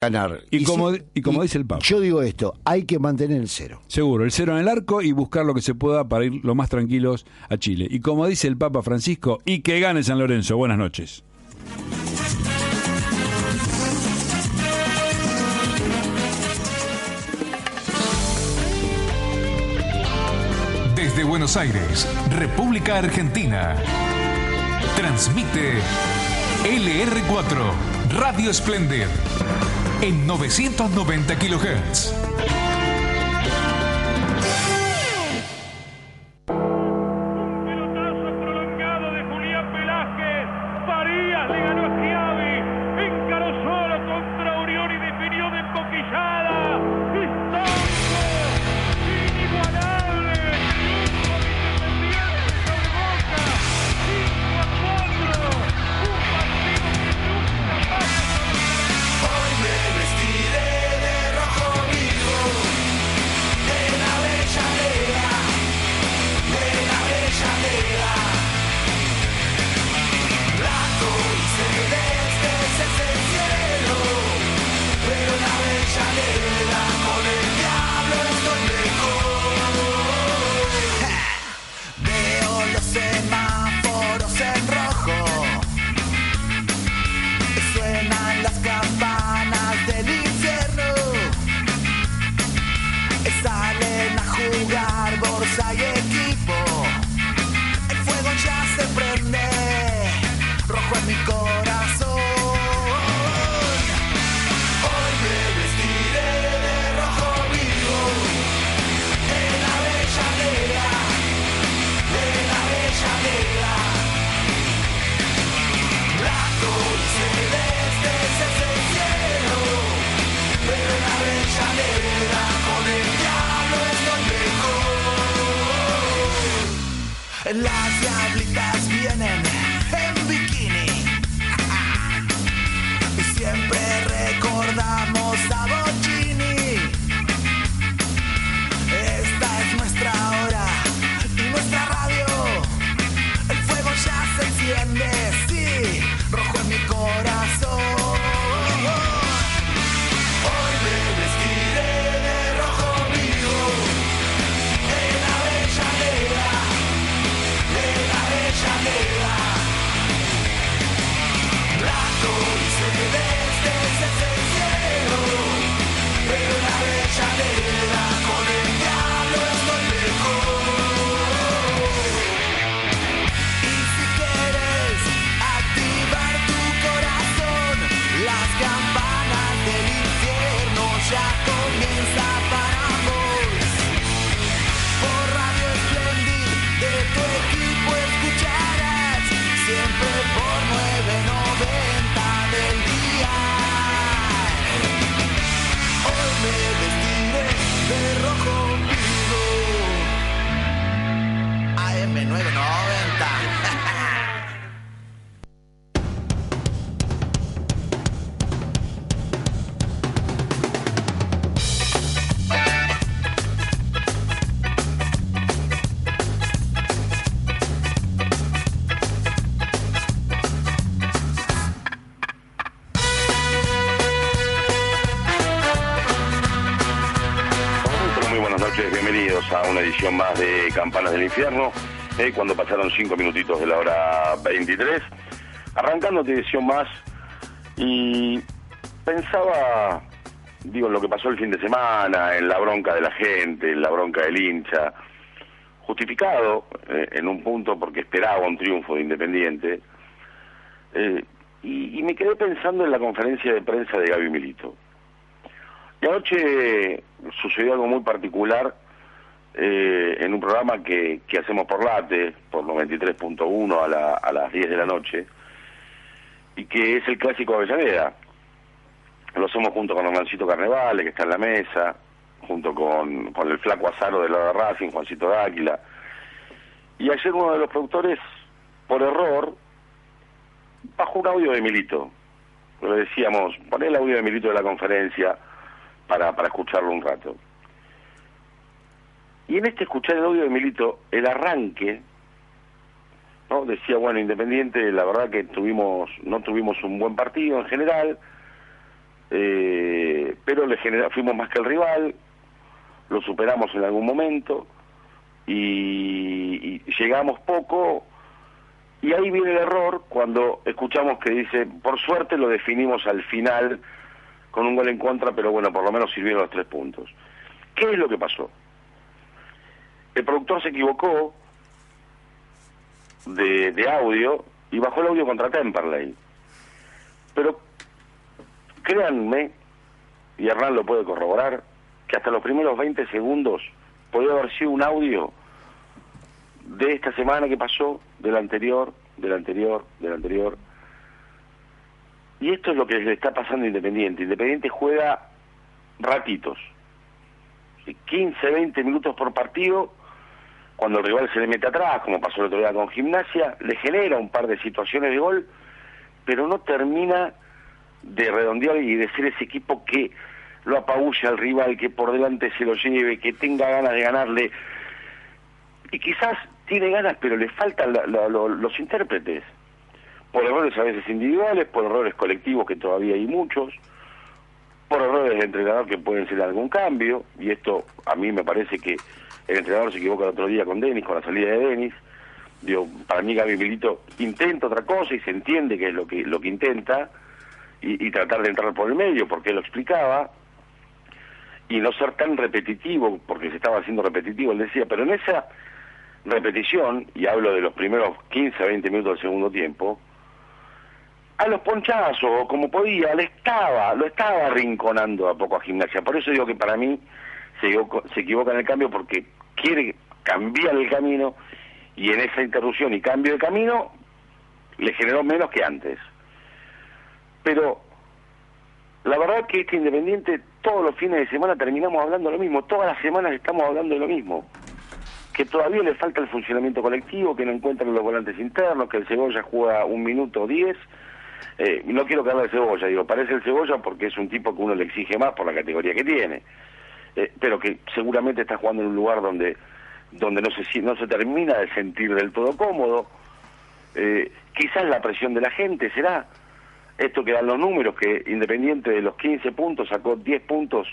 ganar. Y, como, si- y como y dice el Papa. Yo digo esto, hay que mantener el cero. Seguro, el cero en el arco y buscar lo que se pueda para ir lo más tranquilos a Chile. Y como dice el Papa Francisco, y que gane San Lorenzo. Buenas noches. Desde Buenos Aires, República Argentina. Transmite LR4 Radio Splendid en 990 kHz. Diablitas vienen Campanas del Infierno, eh, cuando pasaron cinco minutitos de la hora 23. Arrancando otra edición más y pensaba, digo, en lo que pasó el fin de semana, en la bronca de la gente, en la bronca del hincha, justificado eh, en un punto porque esperaba un triunfo de Independiente, eh, y, y me quedé pensando en la conferencia de prensa de Gaby Milito. Y anoche sucedió algo muy particular eh, en un programa que, que hacemos por Late, por 93.1 a, la, a las 10 de la noche, y que es el clásico Avellaneda. lo hacemos junto con Hernancito Carnevale, que está en la mesa, junto con, con el flaco Azaro del lado de Racing, Juancito Dáquila. Y ayer uno de los productores, por error, bajó un audio de Milito. Le decíamos, pon el audio de Milito de la conferencia para, para escucharlo un rato. Y en este escuchar el audio de Milito, el arranque, ¿no? Decía, bueno, Independiente, la verdad que tuvimos, no tuvimos un buen partido en general, eh, pero le genera, fuimos más que el rival, lo superamos en algún momento y, y llegamos poco y ahí viene el error cuando escuchamos que dice, por suerte lo definimos al final con un gol en contra, pero bueno, por lo menos sirvieron los tres puntos. ¿Qué es lo que pasó? El productor se equivocó de, de audio y bajó el audio contra Temperley. Pero créanme, y Hernán lo puede corroborar, que hasta los primeros 20 segundos podía haber sido un audio de esta semana que pasó, del anterior, del anterior, del anterior. Y esto es lo que le está pasando a Independiente. Independiente juega ratitos, 15, 20 minutos por partido. Cuando el rival se le mete atrás, como pasó el otro día con Gimnasia, le genera un par de situaciones de gol, pero no termina de redondear y de ser ese equipo que lo apabulla al rival, que por delante se lo lleve, que tenga ganas de ganarle. Y quizás tiene ganas, pero le faltan la- la- lo- los intérpretes. Por errores a veces individuales, por errores colectivos que todavía hay muchos, por errores de entrenador que pueden ser algún cambio, y esto a mí me parece que el entrenador se equivoca el otro día con Denis, con la salida de Denis. Digo, para mí Gaby Milito intenta otra cosa y se entiende que es lo que, lo que intenta, y, y tratar de entrar por el medio, porque él lo explicaba, y no ser tan repetitivo, porque se estaba haciendo repetitivo, él decía, pero en esa repetición, y hablo de los primeros 15 a 20 minutos del segundo tiempo, a los ponchazos, o como podía, le estaba, lo estaba rinconando a poco a gimnasia. Por eso digo que para mí se, se equivoca en el cambio porque quiere cambiar el camino y en esa interrupción y cambio de camino le generó menos que antes. Pero la verdad que este Independiente todos los fines de semana terminamos hablando lo mismo, todas las semanas estamos hablando de lo mismo que todavía le falta el funcionamiento colectivo, que no encuentran los volantes internos, que el Cebolla juega un minuto diez. Eh, no quiero que de Cebolla, digo, parece el Cebolla porque es un tipo que uno le exige más por la categoría que tiene, Eh, pero que seguramente está jugando en un lugar donde donde no se no se termina de sentir del todo cómodo. Eh, quizás la presión de la gente será esto que dan los números, que Independiente de los 15 puntos sacó 10 puntos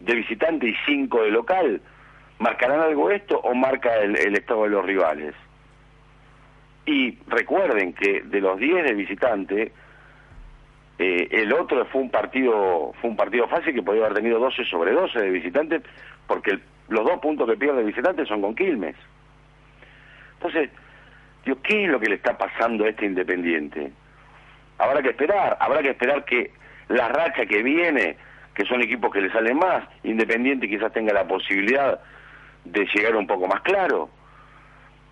de visitante y 5 de local. ¿Marcarán algo esto o marca el, el estado de los rivales? Y recuerden que de los 10 de visitante, eh, el otro fue un partido fue un partido fácil que podía haber tenido 12 sobre 12 de visitante, porque los dos puntos que pierde el visitante son con Quilmes. Entonces, digo, ¿qué es lo que le está pasando a este Independiente? Habrá que esperar, habrá que esperar que la racha que viene, que son equipos que le salen más, Independiente quizás tenga la posibilidad de llegar un poco más claro.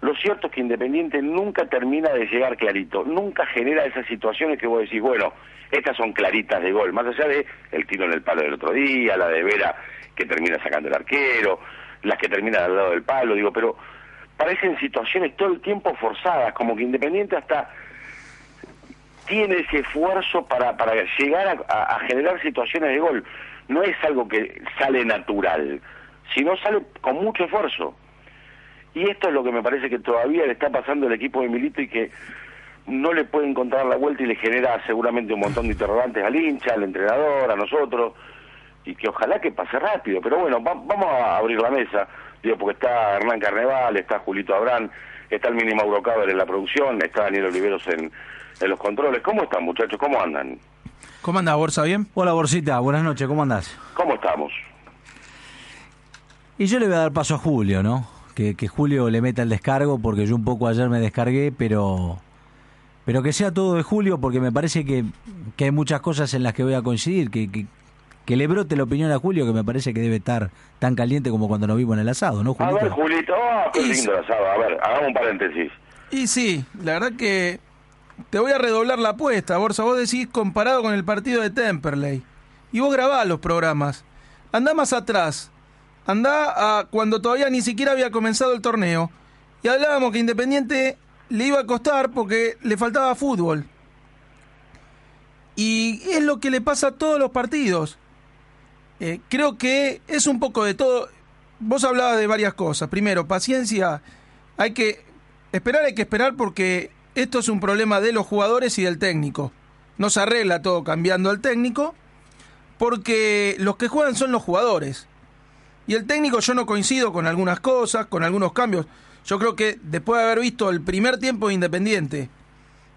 Lo cierto es que Independiente nunca termina de llegar clarito, nunca genera esas situaciones que vos decís, bueno, estas son claritas de gol, más allá de el tiro en el palo del otro día, la de Vera que termina sacando el arquero, las que terminan al lado del palo, digo, pero parecen situaciones todo el tiempo forzadas, como que Independiente hasta tiene ese esfuerzo para, llegar a- a generar situaciones de gol. No es algo que sale natural, sino sale con mucho esfuerzo. Y esto es lo que me parece que todavía le está pasando al equipo de Milito y que no le puede encontrar la vuelta y le genera seguramente un montón de interrogantes al hincha, al entrenador, a nosotros, y que ojalá que pase rápido. Pero bueno, va- vamos a abrir la mesa, digo, porque está Hernán Carneval, está Julito Abrán, está el mínimo Mauro Caber en la producción, está Daniel Oliveros en, en los controles. ¿Cómo están muchachos? ¿Cómo andan? ¿Cómo anda, Borsa? ¿Bien? Hola Borsita, buenas noches, ¿cómo andás? ¿Cómo estamos? Y yo le voy a dar paso a Julio, ¿no? Que, que Julio le meta el descargo, porque yo un poco ayer me descargué, pero pero que sea todo de Julio, porque me parece que, que hay muchas cosas en las que voy a coincidir, que, que, que le brote la opinión a Julio, que me parece que debe estar tan caliente como cuando nos vimos en el asado, ¿no, A ver, Julito? Julito, ah, qué lindo la sábado. A ver, hagamos un paréntesis. Y sí, la verdad que te voy a redoblar la apuesta, Borsa. Vos decís comparado con el partido de Temperley. y vos grabás los programas. Andá más atrás. Andá a cuando todavía ni siquiera había comenzado el torneo. Y hablábamos que Independiente le iba a costar porque le faltaba fútbol. Y es lo que le pasa a todos los partidos. Eh, creo que es un poco de todo. Vos hablabas de varias cosas. Primero, paciencia. Hay que esperar, hay que esperar porque esto es un problema de los jugadores y del técnico. No se arregla todo cambiando al técnico porque los que juegan son los jugadores. Y el técnico yo no coincido con algunas cosas, con algunos cambios. Yo creo que después de haber visto el primer tiempo de Independiente,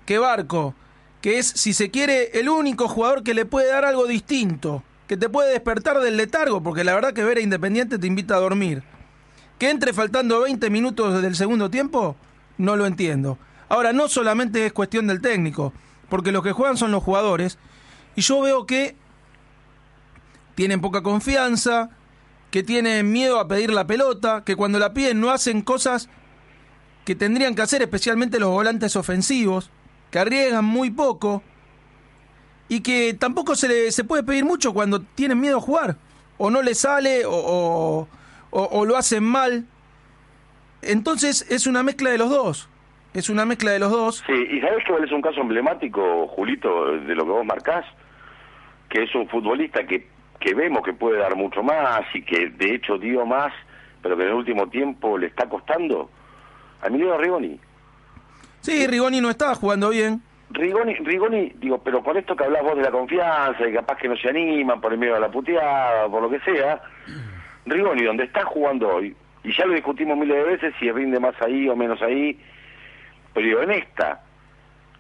que Barco, que es, si se quiere, el único jugador que le puede dar algo distinto, que te puede despertar del letargo, porque la verdad que ver a Independiente te invita a dormir. Que entre faltando 20 minutos del segundo tiempo, no lo entiendo. Ahora, no solamente es cuestión del técnico, porque los que juegan son los jugadores, y yo veo que tienen poca confianza, que tienen miedo a pedir la pelota, que cuando la piden no hacen cosas que tendrían que hacer, especialmente los volantes ofensivos, que arriesgan muy poco y que tampoco se, le, se puede pedir mucho cuando tienen miedo a jugar, o no le sale, o- o lo hacen mal. Entonces es una mezcla de los dos, es una mezcla de los dos. Sí, y sabes que es un caso emblemático, Julito, de lo que vos marcás, que es un futbolista que, que vemos que puede dar mucho más y que de hecho dio más, pero que en el último tiempo le está costando. A Emilio Rigoni. Sí, Rigoni no estaba jugando bien. Rigoni, Rigoni, digo, pero con esto que hablas vos de la confianza, y capaz que no se animan por el medio de la puteada, por lo que sea, Rigoni, donde está jugando hoy, y ya lo discutimos miles de veces si rinde más ahí o menos ahí, pero digo, en esta,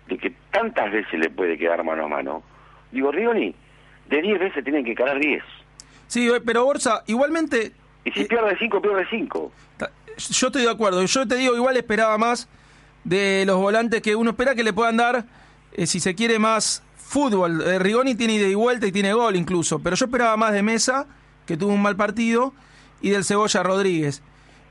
de que tantas veces le puede quedar mano a mano, digo, Rigoni, de 10 veces tienen que ganar 10. Sí, eh, pero Borsa, igualmente, Y si pierde 5, pierde 5. ta- yo estoy de acuerdo. Yo te digo, igual esperaba más de los volantes que uno espera que le puedan dar, eh, si se quiere, más fútbol. Eh, Rigoni tiene ida y vuelta y tiene gol incluso, pero yo esperaba más de Mesa, que tuvo un mal partido, y del Cebolla Rodríguez.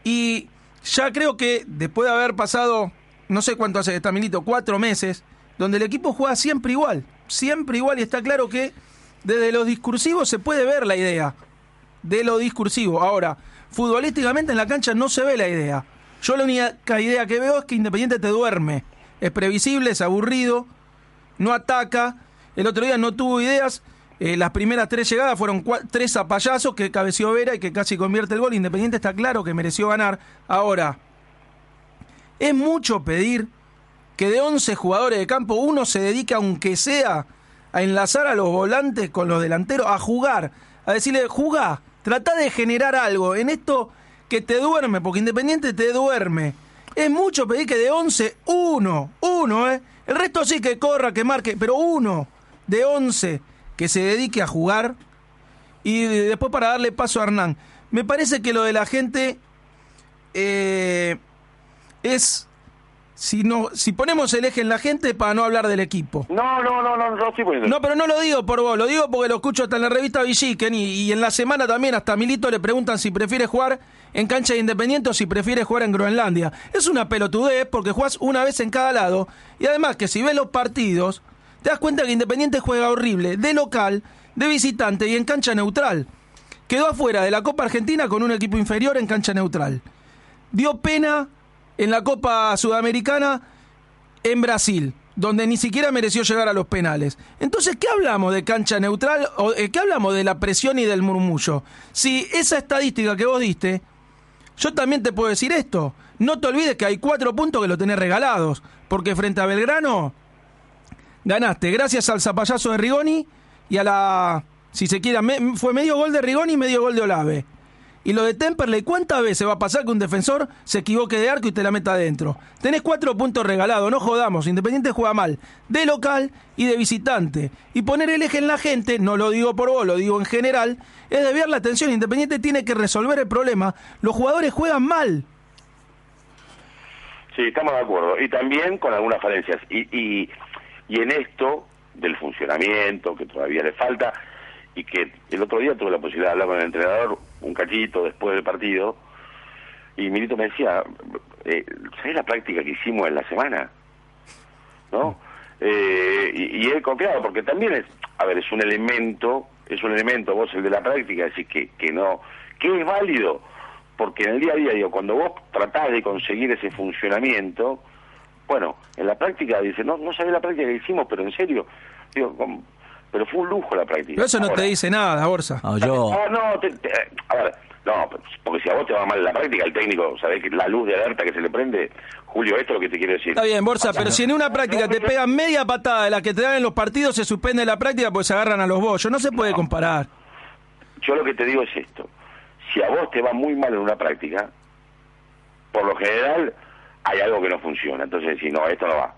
Y ya creo que después de haber pasado, no sé cuánto hace está Milito, cuatro meses, donde el equipo juega siempre igual, siempre igual, y está claro que desde los discursivos se puede ver la idea de lo discursivo. Ahora, futbolísticamente en la cancha no se ve la idea. Yo la única idea que veo es que Independiente te duerme. Es previsible, es aburrido, no ataca. El otro día no tuvo ideas. Eh, las primeras tres llegadas fueron tres a payasos que cabeció Vera y que casi convierte el gol. Independiente está claro que mereció ganar. Ahora, es mucho pedir que de 11 jugadores de campo uno se dedique, aunque sea, a enlazar a los volantes con los delanteros, a jugar, a decirle, jugá, trata de generar algo en esto que te duerme, porque Independiente te duerme. Es mucho pedir que de 11, uno, uno, ¿eh? El resto sí que corra, que marque, pero uno de 11 que se dedique a jugar y después para darle paso a Hernán. Me parece que lo de la gente eh, es si no si ponemos el eje en la gente para no hablar del equipo. No, no, no, no, no estoy poniendo. No, pero no lo digo por vos, lo digo porque lo escucho hasta en la revista Villiquen y, y en la semana también hasta a Milito le preguntan si prefiere jugar en cancha de Independiente o si prefiere jugar en Groenlandia. Es una pelotudez porque jugás una vez en cada lado y además que si ves los partidos te das cuenta que Independiente juega horrible, de local, de visitante y en cancha neutral. Quedó afuera de la Copa Argentina con un equipo inferior en cancha neutral. Dio pena en la Copa Sudamericana en Brasil, donde ni siquiera mereció llegar a los penales. Entonces, ¿qué hablamos de cancha neutral o eh, qué hablamos de la presión y del murmullo? Si esa estadística que vos diste, yo también te puedo decir esto. No te olvides que hay cuatro puntos que lo tenés regalados, porque frente a Belgrano ganaste gracias al zapallazo de Rigoni y a la, si se quiere, me- fue medio gol de Rigoni y medio gol de Olave. Y lo de Temperley, ¿cuántas veces va a pasar que un defensor se equivoque de arco y te la meta adentro? Tenés cuatro puntos regalados, no jodamos. Independiente juega mal, de local y de visitante. Y poner el eje en la gente, no lo digo por vos, lo digo en general, es desviar la atención. Independiente tiene que resolver el problema. Los jugadores juegan mal. Sí, estamos de acuerdo. Y también con algunas falencias. Y, y, y en esto del funcionamiento, que todavía le falta, y que el otro día tuve la posibilidad de hablar con el entrenador un cachito después del partido, y Milito me decía, eh, ¿sabés la práctica que hicimos en la semana? ¿No? Eh, y, y él confiado, porque también es, a ver, es un elemento es un elemento, vos el de la práctica, decís que, que no, que es válido, porque en el día a día, digo, cuando vos tratás de conseguir ese funcionamiento, bueno, en la práctica dice, no, no sabés la práctica que hicimos, pero en serio, digo. Pero fue un lujo la práctica. Pero eso no Ahora, te dice nada, Borsa. No, yo, no, te- te- a ver, no, porque si a vos te va mal la práctica, el técnico, sabés que la luz de alerta que se le prende, Julio, esto es lo que te quiero decir. Está bien, Borsa, pero si en una práctica te pegan media patada de la que te dan en los partidos, se suspende la práctica pues se agarran a los bollos. No se puede comparar. Yo lo que te digo es esto. Si a vos te va muy mal en una práctica, por lo general hay algo que no funciona. Entonces decís, no, esto no va.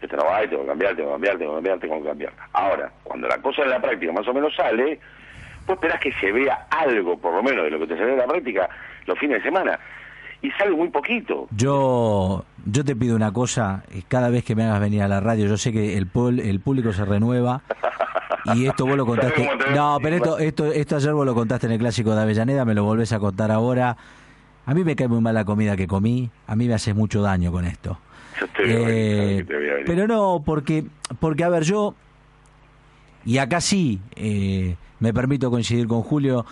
Esto no va, y tengo que cambiar, tengo que cambiar, tengo que cambiar, tengo que cambiar. Ahora, cuando la cosa en la práctica más o menos sale, vos esperás que se vea algo, por lo menos, de lo que te sale en la práctica los fines de semana. Y sale muy poquito. yo, yo te pido una cosa, eh, cada vez que me hagas venir a la radio, yo sé que el, pul- el público se renueva y esto vos lo contaste. ¿Sabés cómo te- No, pero esto, esto, esto ayer vos lo contaste en el clásico de Avellaneda, me lo volvés a contar ahora. A mí me cae muy mal la comida que comí, a mí me haces mucho daño con esto. Yo te veo venir, Eh, te voy a pero no, porque, porque a ver, yo, y acá sí eh, me permito coincidir con Julio,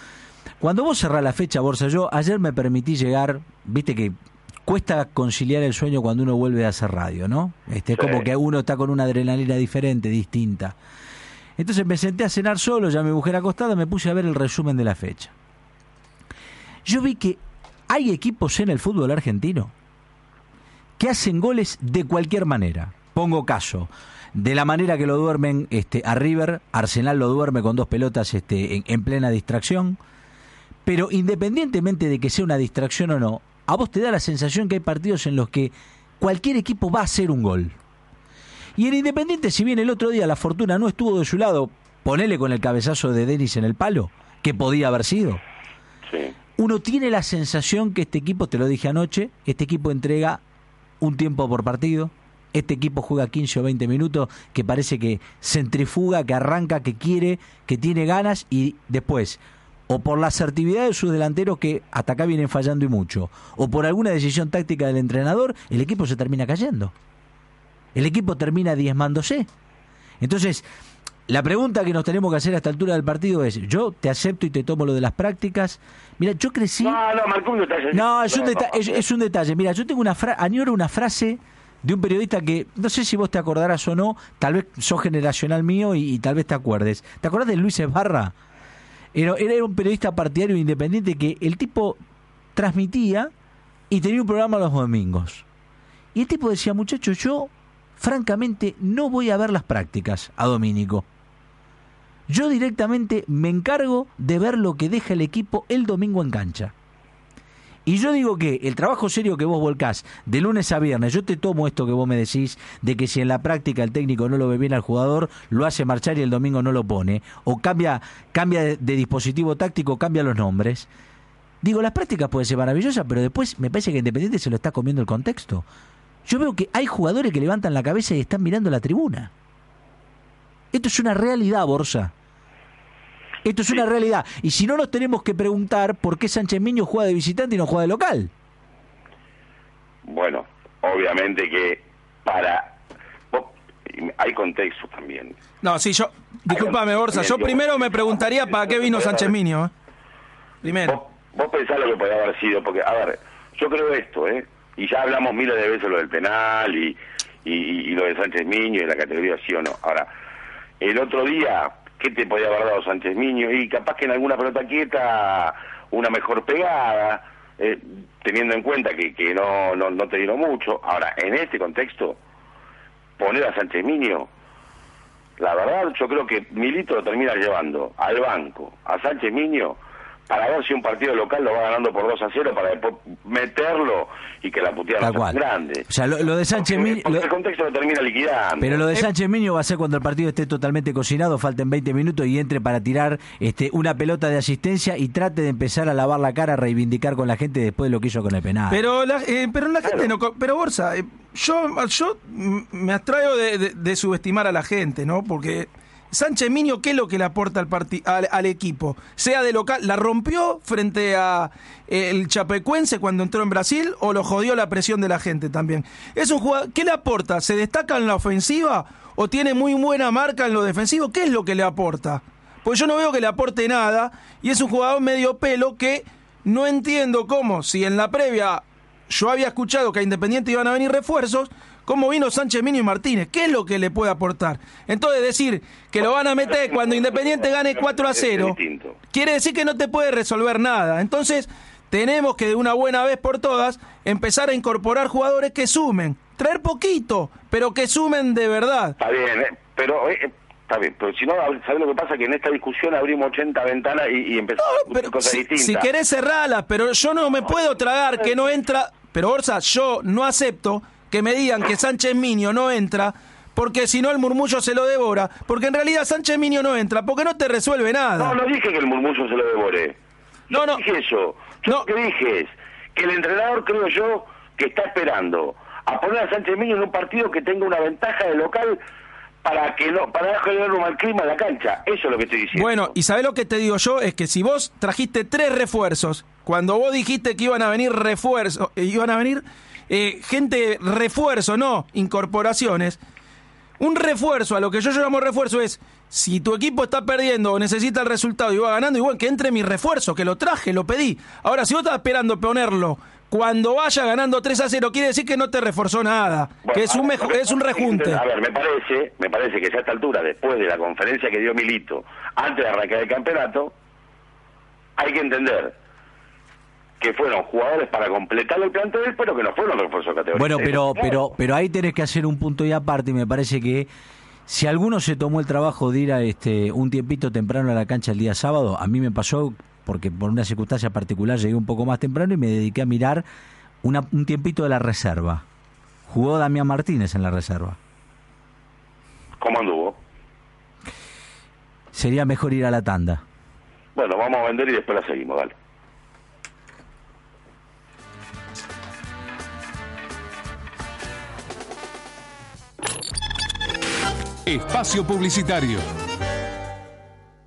cuando vos cerrás la fecha, Borsa, yo ayer me permití llegar, viste que cuesta conciliar el sueño cuando uno vuelve a hacer radio, ¿no? Este, es Sí. como que uno está con una adrenalina diferente, distinta. Entonces me senté a cenar solo, ya mi mujer acostada, me puse a ver el resumen de la fecha. Yo vi que hay equipos en el fútbol argentino que hacen goles de cualquier manera. Pongo caso. De la manera que lo duermen este, a River, Arsenal lo duerme con dos pelotas este, en, en plena distracción. Pero independientemente de que sea una distracción o no, a vos te da la sensación que hay partidos en los que cualquier equipo va a hacer un gol. Y en Independiente, si bien el otro día la fortuna no estuvo de su lado, ponele con el cabezazo de Denis en el palo, que podía haber sido Sí. uno tiene la sensación que este equipo, te lo dije anoche, este equipo entrega un tiempo por partido, este equipo juega 15 o 20 minutos, que parece que centrifuga, que arranca, que quiere, que tiene ganas y después, o por la asertividad de sus delanteros que hasta acá vienen fallando y mucho, o por alguna decisión táctica del entrenador, el equipo se termina cayendo. El equipo termina diezmándose. Entonces, la pregunta que nos tenemos que hacer a esta altura del partido es, yo te acepto y te tomo lo de las prácticas. Mira, yo crecí... No, no, marcó un detalle. No, es un, deta- es, es un detalle. Mira, yo tengo una frase, añoro una frase de un periodista que no sé si vos te acordarás o no, tal vez sos generacional mío y, y tal vez te acuerdes. ¿Te acordás de Luis Esbarra? Era, era un periodista partidario independiente que el tipo transmitía y tenía un programa los domingos. Y el tipo decía, muchachos, yo francamente no voy a ver las prácticas a Domínico. Yo directamente me encargo de ver lo que deja el equipo el domingo en cancha. Y yo digo que el trabajo serio que vos volcás de lunes a viernes, yo te tomo esto que vos me decís, de que si en la práctica el técnico no lo ve bien al jugador, lo hace marchar y el domingo no lo pone, o cambia, cambia de, de dispositivo táctico, cambia los nombres. Digo, las prácticas pueden ser maravillosas, pero después me parece que Independiente se lo está comiendo el contexto. Yo veo que hay jugadores que levantan la cabeza y están mirando la tribuna. Esto es una realidad, Borsa. Esto es una realidad. Y si no, nos tenemos que preguntar por qué Sánchez Miño juega de visitante y no juega de local. Bueno, obviamente que para... vos- Hay contextos también. No, sí, yo. Disculpame, Borsa. Yo primero me preguntaría para qué vino Sánchez Minio. ¿eh? Primero. Vos pensás lo que podía haber sido, porque, a ver, yo creo esto, ¿eh? Y ya hablamos miles de veces lo del penal y, y, y lo de Sánchez Miño y la categoría sí o no. Ahora, el otro día, ¿qué te podía haber dado Sánchez Miño? Y capaz que en alguna pelota quieta, una mejor pegada, eh, teniendo en cuenta que, que no, no, no te dieron mucho. Ahora, en este contexto, poner a Sánchez Miño, la verdad, yo creo que Milito lo termina llevando al banco, a Sánchez Miño, para ver si un partido local lo va ganando por 2 a 0 para después meterlo y que la puteada sea grande. O sea, lo, lo de Sánchez Miño... lo- el contexto lo termina liquidando. pero lo de Sánchez Miño va a ser cuando el partido esté totalmente cocinado, falten 20 minutos y entre para tirar este, una pelota de asistencia y trate de empezar a lavar la cara, a reivindicar con la gente después de lo que hizo con el penal. Pero la, eh, pero la gente no. co- Pero Borsa, eh, yo, yo me abstraigo de, de- de subestimar a la gente, ¿no? Porque Sánchez Miño, ¿qué es lo que le aporta al, equipo? Sea de local, ¿la rompió frente a eh, el Chapecuense cuando entró en Brasil o lo jodió la presión de la gente también? Es un jugador, ¿qué le aporta? ¿Se destaca en la ofensiva o tiene muy buena marca en lo defensivo? ¿Qué es lo que le aporta? Porque yo no veo que le aporte nada y es un jugador medio pelo que no entiendo cómo, si en la previa yo había escuchado que a Independiente iban a venir refuerzos, ¿cómo vino Sánchez Minio y Martínez? ¿Qué es lo que le puede aportar? Entonces decir que lo van a meter cuando Independiente gane 4 a Es 0, distinto. quiere decir que no te puede resolver nada. Entonces tenemos que de una buena vez por todas empezar a incorporar jugadores que sumen. Traer poquito, pero que sumen de verdad. Está bien, ¿eh? pero eh, está bien, pero si no, ¿sabes lo que pasa? Que en esta discusión abrimos 80 ventanas y, y empezamos a discutir Pero cosas si, distintas. si querés cerrarla, pero yo no me puedo tragar que no entra. Pero Orsa, yo no acepto que me digan que Sánchez Minio no entra, porque si no el murmullo se lo devora. Porque en realidad Sánchez Minio no entra, porque no te resuelve nada. No, no dije que el murmullo se lo devore. No, no. dije eso. Yo No. lo que dije es que el entrenador, creo yo, que está esperando a poner a Sánchez Miño en un partido que tenga una ventaja de local para que no para generar un mal clima en la cancha. Eso es lo que estoy diciendo. Bueno, y sabés lo que te digo yo, es que si vos trajiste tres refuerzos, cuando vos dijiste que iban a venir refuerzos, eh, iban a venir eh, gente refuerzo, no incorporaciones, un refuerzo, a lo que yo llamo refuerzo es, si tu equipo está perdiendo o necesita el resultado y va ganando, igual que entre mi refuerzo, que lo traje, lo pedí. Ahora, si vos estás esperando ponerlo cuando vaya ganando 3 a 0, quiere decir que no te reforzó nada, Bueno, que es un, a ver, mejo- lo que es un rejunte. A ver, me parece, me parece que ya a esta altura, después de la conferencia que dio Milito, antes de arrancar el campeonato, hay que entender que fueron jugadores para completar el plantel, pero que no fueron refuerzos categoría. Bueno, pero, pero, pero ahí tenés que hacer un punto y aparte, y me parece que si alguno se tomó el trabajo de ir a este un tiempito temprano a la cancha el día sábado, a mí me pasó porque por una circunstancia particular llegué un poco más temprano y me dediqué a mirar una- un tiempito de la reserva. Jugó Damián Martínez en la reserva. ¿Cómo anduvo? Sería mejor ir a la tanda. Bueno, vamos a vender y después la seguimos, dale. Espacio Publicitario.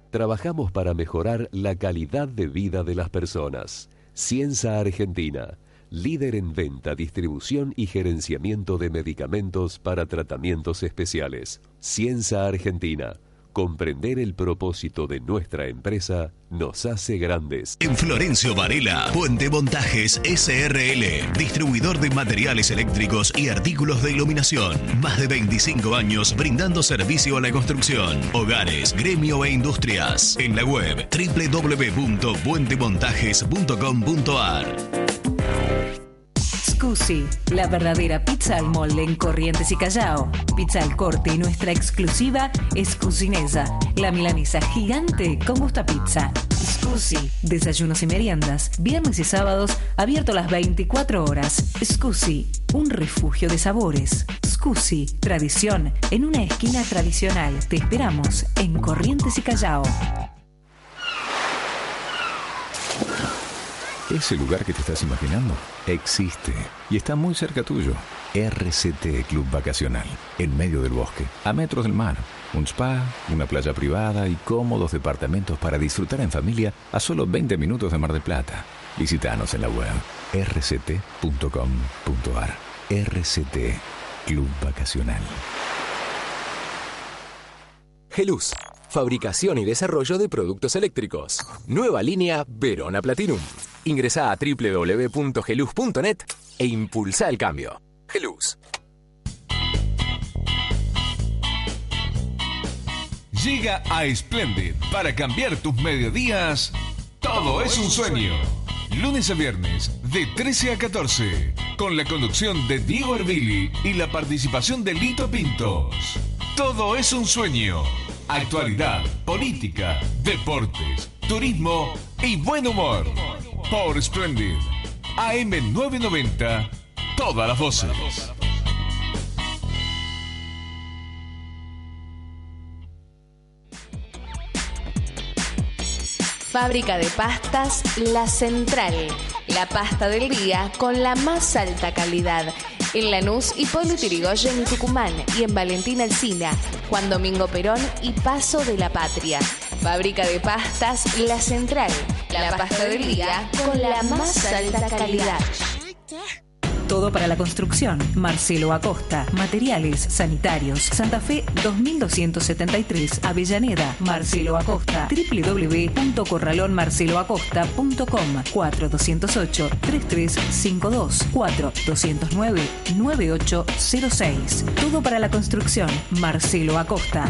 Trabajamos para mejorar la calidad de vida de las personas. Cienza Argentina, líder en venta, distribución y gerenciamiento de medicamentos para tratamientos especiales. Cienza Argentina. Comprender el propósito de nuestra empresa nos hace grandes. En Florencio Varela, Puente Montajes SRL, distribuidor de materiales eléctricos y artículos de iluminación. Más de 25 años brindando servicio a la construcción, hogares, gremio e industrias. En la web www.puentemontajes.com.ar. Scusi, la verdadera pizza al molde en Corrientes y Callao. Pizza al corte y nuestra exclusiva es Cucinesa, la milanesa gigante con gusto a pizza. Scusi, desayunos y meriendas, viernes y sábados, abierto las 24 horas. Scusi, un refugio de sabores. Scusi, tradición, en una esquina tradicional. Te esperamos en Corrientes y Callao. Ese lugar que te estás imaginando existe y está muy cerca tuyo. RCT Club Vacacional, en medio del bosque, a metros del mar. Un spa, una playa privada y cómodos departamentos para disfrutar en familia a solo 20 minutos de Mar del Plata. Visítanos en la web rct.com.ar. RCT Club Vacacional. Geluz, fabricación y desarrollo de productos eléctricos. Nueva línea Verona Platinum. Ingresa a www.geluz.net e impulsa el cambio. Geluz. Llega a Splendid para cambiar tus mediodías. Todo es un sueño. Lunes a viernes, de 13 a 14, con la conducción de Diego Herbili y la participación de Lito Pintos. Todo es un sueño. Actualidad, política, deportes, turismo y buen humor. Por Splendid. AM990, todas las voces. Fábrica de pastas La Central. La pasta del día con la más alta calidad. En Lanús y Pueblo Tirigoyen y Tucumán. Y en Valentín Alcina, Juan Domingo Perón y Paso de la Patria. Fábrica de pastas La Central. La pasta del día con la más alta calidad. Todo para la construcción. Marcelo Acosta. Materiales sanitarios. Santa Fe 2273. Avellaneda. Marcelo Acosta. www.corralonmarceloacosta.com 4208 3352 4209 9806. Todo para la construcción. Marcelo Acosta.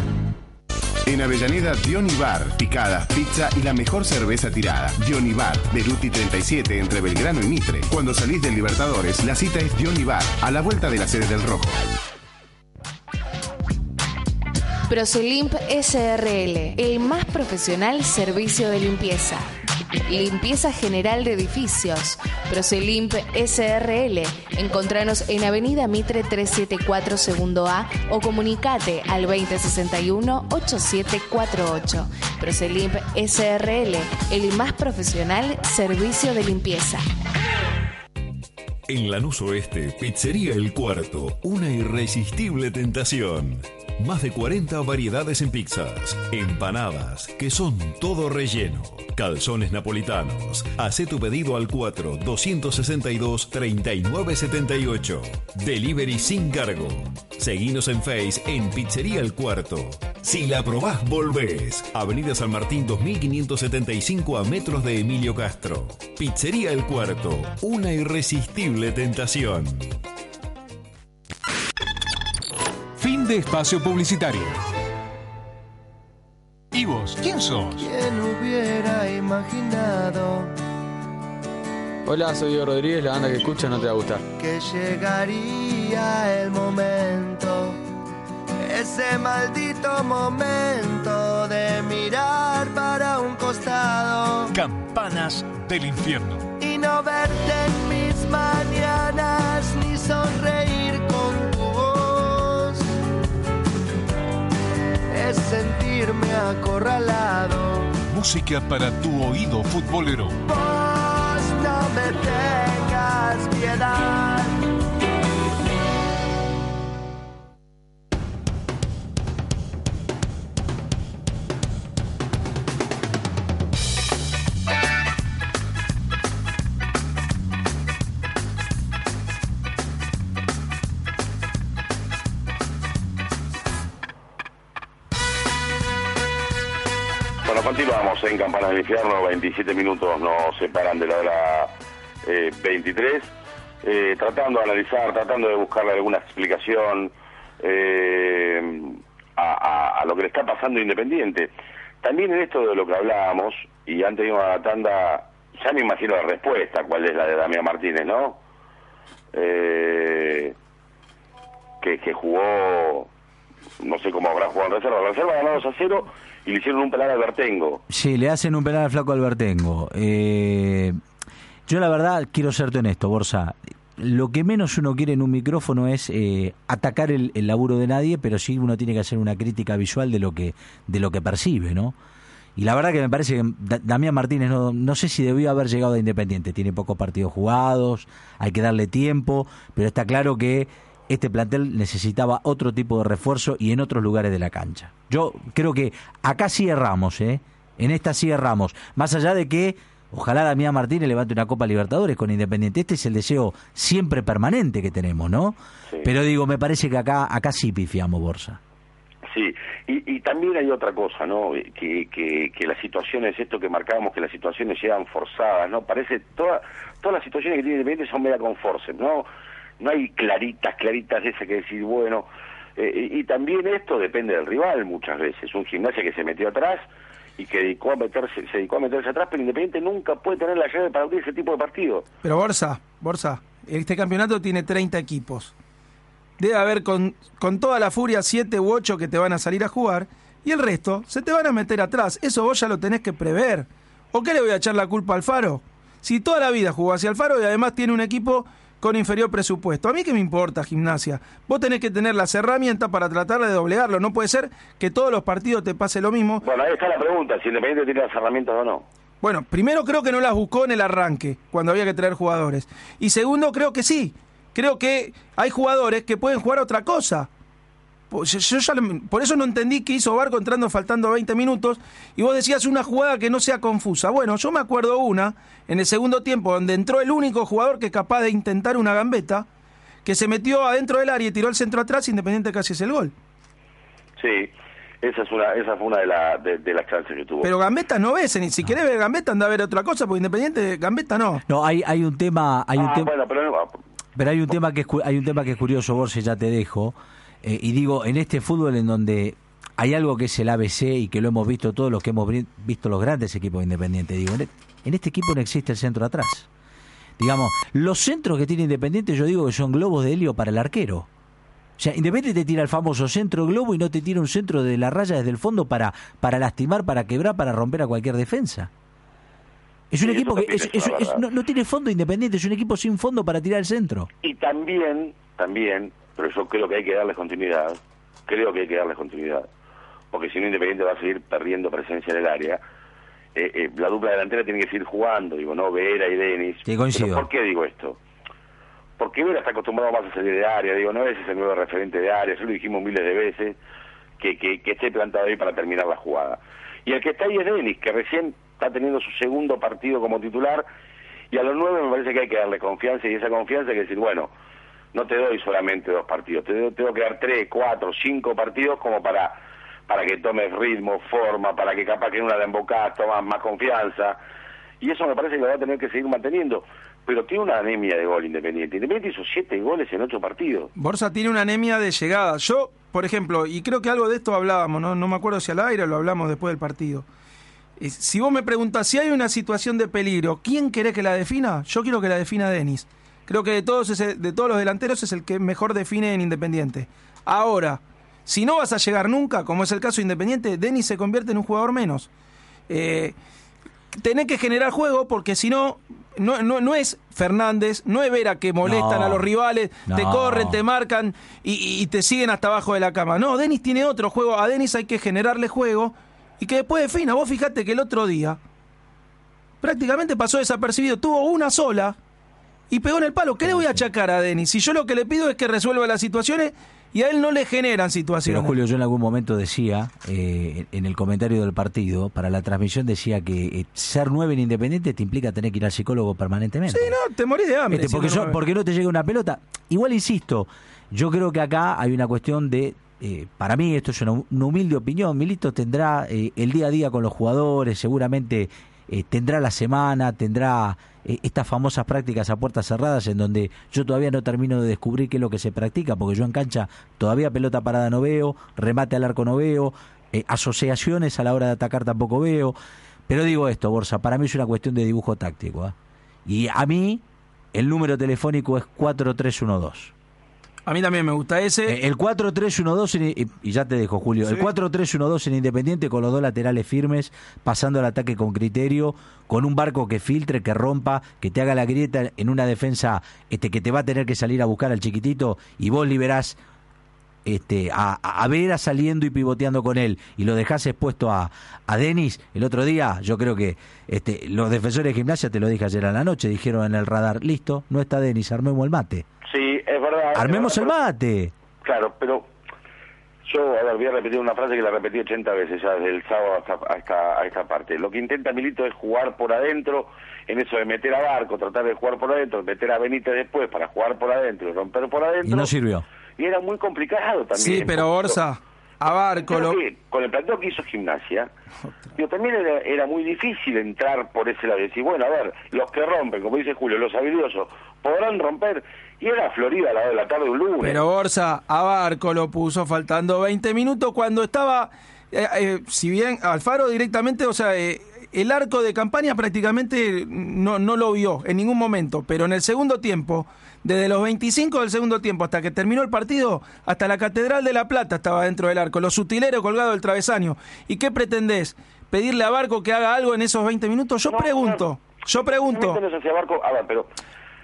En Avellaneda, Diony Bar, picadas, pizza y la mejor cerveza tirada. Diony Bar, Beruti 37 entre Belgrano y Mitre. Cuando salís del Libertadores, la cita es Diony Bar, a la vuelta de la sede del Rojo. Procelimp SRL, el más profesional servicio de limpieza. Limpieza general de edificios. Procelimp SRL. Encontranos en Avenida Mitre 374 Segundo A o comunicate al 2061-8748. Procelimp SRL, el más profesional servicio de limpieza. En Lanús Oeste, Pizzería El Cuarto, una irresistible tentación. Más de 40 variedades en pizzas, empanadas, que son todo relleno, calzones napolitanos. Hacé tu pedido al 4 262 3978. Delivery sin cargo. Seguinos en Face en Pizzería El Cuarto. Si la probás, volvés. Avenida San Martín 2575 a metros de Emilio Castro. Pizzería El Cuarto, una irresistible tentación. Fin de espacio publicitario. ¿Y vos? ¿Quién sos? ¿Quién hubiera imaginado Hola, soy Diego Rodríguez, la banda que escucha no te va a gustar. que llegaría el momento? Ese maldito momento de mirar para un costado Campanas del infierno. y no verte en mis mañanas ni sonreír Es sentirme acorralado. Música para tu oído futbolero. Vos no me tengas piedad. En Campanas del Infierno, 27 minutos nos separan de la hora eh, 23, eh, tratando de analizar, tratando de buscarle alguna explicación eh, a, lo que le está pasando Independiente. También en esto de lo que hablábamos, y antes de la tanda, ya me imagino la respuesta, cuál es la de Damián Martínez, ¿no? Eh, que, que jugó, no sé cómo habrá jugado en reserva, la reserva ganó 2 a 0 y le hicieron un penal al Bertengo. Sí, le hacen un penal al flaco Albertengo. Eh, yo la verdad quiero serte honesto, Borsa. Lo que menos uno quiere en un micrófono es eh, atacar el, laburo de nadie, pero sí uno tiene que hacer una crítica visual de lo que de lo que percibe, ¿no? Y la verdad que me parece que Da- Damián Martínez no, no sé si debió haber llegado a Independiente. Tiene pocos partidos jugados, hay que darle tiempo, pero está claro que este plantel necesitaba otro tipo de refuerzo y en otros lugares de la cancha. Yo creo que acá sí erramos, ¿eh? En esta sí erramos. Más allá de que ojalá Damián Martínez levante una Copa Libertadores con Independiente. Este es el deseo siempre permanente que tenemos, ¿no? Pero digo, me parece que acá, acá sí pifiamos, Borsa. Sí, y, y también hay otra cosa, ¿no? Que, que, que las situaciones, esto que marcábamos, que las situaciones llegan forzadas, ¿no? Parece, toda, todas las situaciones que tiene Independiente son media con force, ¿no? No hay claritas, claritas de esas que decir, bueno, eh, y, también esto depende del rival muchas veces. Un gimnasia que se metió atrás y que dedicó a meterse, se dedicó a meterse atrás, pero Independiente nunca puede tener la llave para abrir ese tipo de partido. Pero Borsa, Borsa, este campeonato tiene 30 equipos. Debe haber con, con toda la furia 7 u 8 que te van a salir a jugar y el resto se te van a meter atrás. Eso vos ya lo tenés que prever. ¿O qué le voy a echar la culpa al Faro? Si toda la vida jugó hacia el Faro y además tiene un equipo con inferior presupuesto. A mí qué me importa gimnasia. Vos tenés que tener las herramientas para tratar de doblegarlo. No puede ser que todos los partidos te pase lo mismo. Bueno, ahí está la pregunta, si Independiente tiene las herramientas o no. Bueno, primero creo que no las buscó en el arranque, cuando había que traer jugadores. Y segundo, creo que sí. Creo que hay jugadores que pueden jugar otra cosa. Yo- yo ya le- por eso no entendí qué hizo Barco entrando faltando 20 minutos. Y vos decías una jugada que no sea confusa. Bueno, yo me acuerdo una en el segundo tiempo donde entró el único jugador que es capaz de intentar una gambeta, que se metió adentro del área y tiró el centro atrás, Independiente casi es el gol. Sí, esa es una, esa fue una de, la- de, de las chances que tuvo. Pero gambeta no ves, ni si querés ver gambeta anda a ver otra cosa, porque Independiente gambeta no. No, hay, hay un tema, hay un ah, tema, bueno, pero no, pero hay un tema que es, cu- hay un tema que es curioso, Borges, ya te dejo. Eh, y digo, en este fútbol en donde hay algo que es el ABC y que lo hemos visto todos los que hemos visto los grandes equipos independientes, digo, en, e- en este equipo no existe el centro atrás. Digamos, los centros que tiene Independiente yo digo que son globos de helio para el arquero. O sea, Independiente te tira el famoso centro globo y no te tira un centro de la raya desde el fondo para, para lastimar, para quebrar, para romper a cualquier defensa. Es un Sí, equipo que es- es es- no, no tiene fondo Independiente, es un equipo sin fondo para tirar el centro. Y también, también, pero yo creo que hay que darles continuidad, creo que hay que darles continuidad, porque si no Independiente va a seguir perdiendo presencia en el área. Eh, eh, la dupla delantera tiene que seguir jugando, digo, ¿no? Vera y Denis. Sí, coincido. Pero ¿Por qué digo esto? Porque Vera está acostumbrado más a salir de área, digo, no es ese nuevo referente de área, ya lo dijimos miles de veces, que, que, que esté plantado ahí para terminar la jugada. Y el que está ahí es Denis, que recién está teniendo su segundo partido como titular, y a los nueve me parece que hay que darle confianza, y esa confianza hay que decir, bueno, no te doy solamente dos partidos, te doy- tengo que dar tres, cuatro, cinco partidos como para para que tomes ritmo, forma, para que capaz que en una de embocada tomas más confianza. Y eso me parece que lo va a tener que seguir manteniendo. Pero tiene una anemia de gol Independiente. Independiente hizo siete goles en ocho partidos. Borsa tiene una anemia de llegada. Yo, por ejemplo, y creo que algo de esto hablábamos, no, no me acuerdo si al aire lo hablamos después del partido. Eh, Si vos me preguntas si hay una situación de peligro, ¿quién querés que la defina? Yo quiero que la defina Denis. Creo que de todos, de todos los delanteros es el que mejor define en Independiente. Ahora, si no vas a llegar nunca, como es el caso de Independiente, Denis se convierte en un jugador menos. Eh, tenés que generar juego porque si no, no, no, es Fernández, no es Vera que molestan No. a los rivales, te corren, te marcan y te siguen hasta abajo de la cama. No, Denis tiene otro juego. A Denis hay que generarle juego y que después defina. Vos fijate que el otro día prácticamente pasó desapercibido. Tuvo una sola y pegó en el palo. ¿Qué le voy a achacar a Denis? Si yo lo que le pido es que resuelva las situaciones y a él no le generan situaciones. Pero Julio, yo en algún momento decía, eh, en el comentario del partido, para la transmisión decía que eh, ser nueve en Independiente te implica tener que ir al psicólogo permanentemente. Sí, no, te morís de hambre. Este, porque, yo- no te llega una pelota. Igual insisto, yo creo que acá hay una cuestión de, eh, para mí esto es una, una humilde opinión, Milito tendrá eh, el día a día con los jugadores, seguramente eh, tendrá la semana, tendrá eh, estas famosas prácticas a puertas cerradas en donde yo todavía no termino de descubrir qué es lo que se practica, porque yo en cancha todavía pelota parada no veo, remate al arco no veo, eh, asociaciones a la hora de atacar tampoco veo. Pero digo esto, Borsa, para mí es una cuestión de dibujo táctico. ¿ah? Y a mí el número telefónico es 4312. A mí también me gusta ese. Eh, El 4312, en- y ya te dejo, Julio. El Sí. 4312 en Independiente con los dos laterales firmes, pasando al ataque con criterio, con un barco que filtre, que rompa, que te haga la grieta en una defensa este que te va a tener que salir a buscar al chiquitito y vos liberás este, a, a Vera saliendo y pivoteando con él y lo dejás expuesto a, a Denis el otro día, yo creo que este, los defensores de gimnasia, te lo dije ayer a la noche, dijeron en el radar, listo, no está Denis, armemos el mate. Armemos el mate. Claro, pero yo, a ver, voy a repetir una frase que la repetí 80 veces ya desde el sábado hasta, a esta, a esta parte. Lo que intenta Milito es jugar por adentro, en eso de meter a Barco, tratar de jugar por adentro, meter a Benítez después para jugar por adentro y romper por adentro. Y no sirvió. Y era muy complicado también. Sí, pero Borsa, a Barco, Creo lo- que con el planteo que hizo Gimnasia, digo, también era, era muy difícil entrar por ese lado y decir, bueno, a ver, los que rompen, como dice Julio, los habilidosos, podrán romper. Y era Florida a la hora de la tarde un lunes. Pero Borsa, a Barco lo puso faltando 20 minutos cuando estaba, eh, eh, si bien Alfaro directamente, o sea, eh, el arco de campaña prácticamente no, no lo vio en ningún momento, pero en el segundo tiempo, desde los 25 del segundo tiempo hasta que terminó el partido, hasta la Catedral de la Plata estaba dentro del arco, los utileros colgados del travesaño. ¿Y qué pretendés? ¿Pedirle a Barco que haga algo en esos 20 minutos? Yo pregunto, yo pregunto. No se hacía Barco, a ver, pero...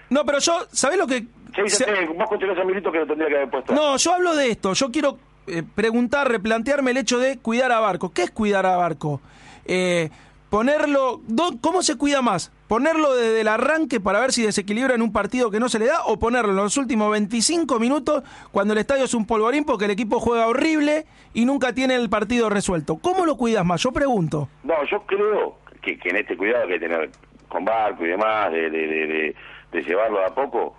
No, pero yo, ¿sabés lo que...? Sí, sí, vos continuás a Milito que lo tendría que haber puesto. No, yo hablo de esto. Yo quiero eh, preguntar, replantearme el hecho de cuidar a Barco. ¿Qué es cuidar a Barco? Eh, ponerlo. do- ¿Cómo se cuida más? ¿Ponerlo desde el arranque para ver si desequilibra en un partido que no se le da o ponerlo en los últimos 25 minutos cuando el estadio es un polvorín porque el equipo juega horrible y nunca tiene el partido resuelto? ¿Cómo lo cuidas más? Yo pregunto. No, yo creo que, que en este cuidado que hay que tener con Barco y demás, de, de, de, de- de llevarlo a poco,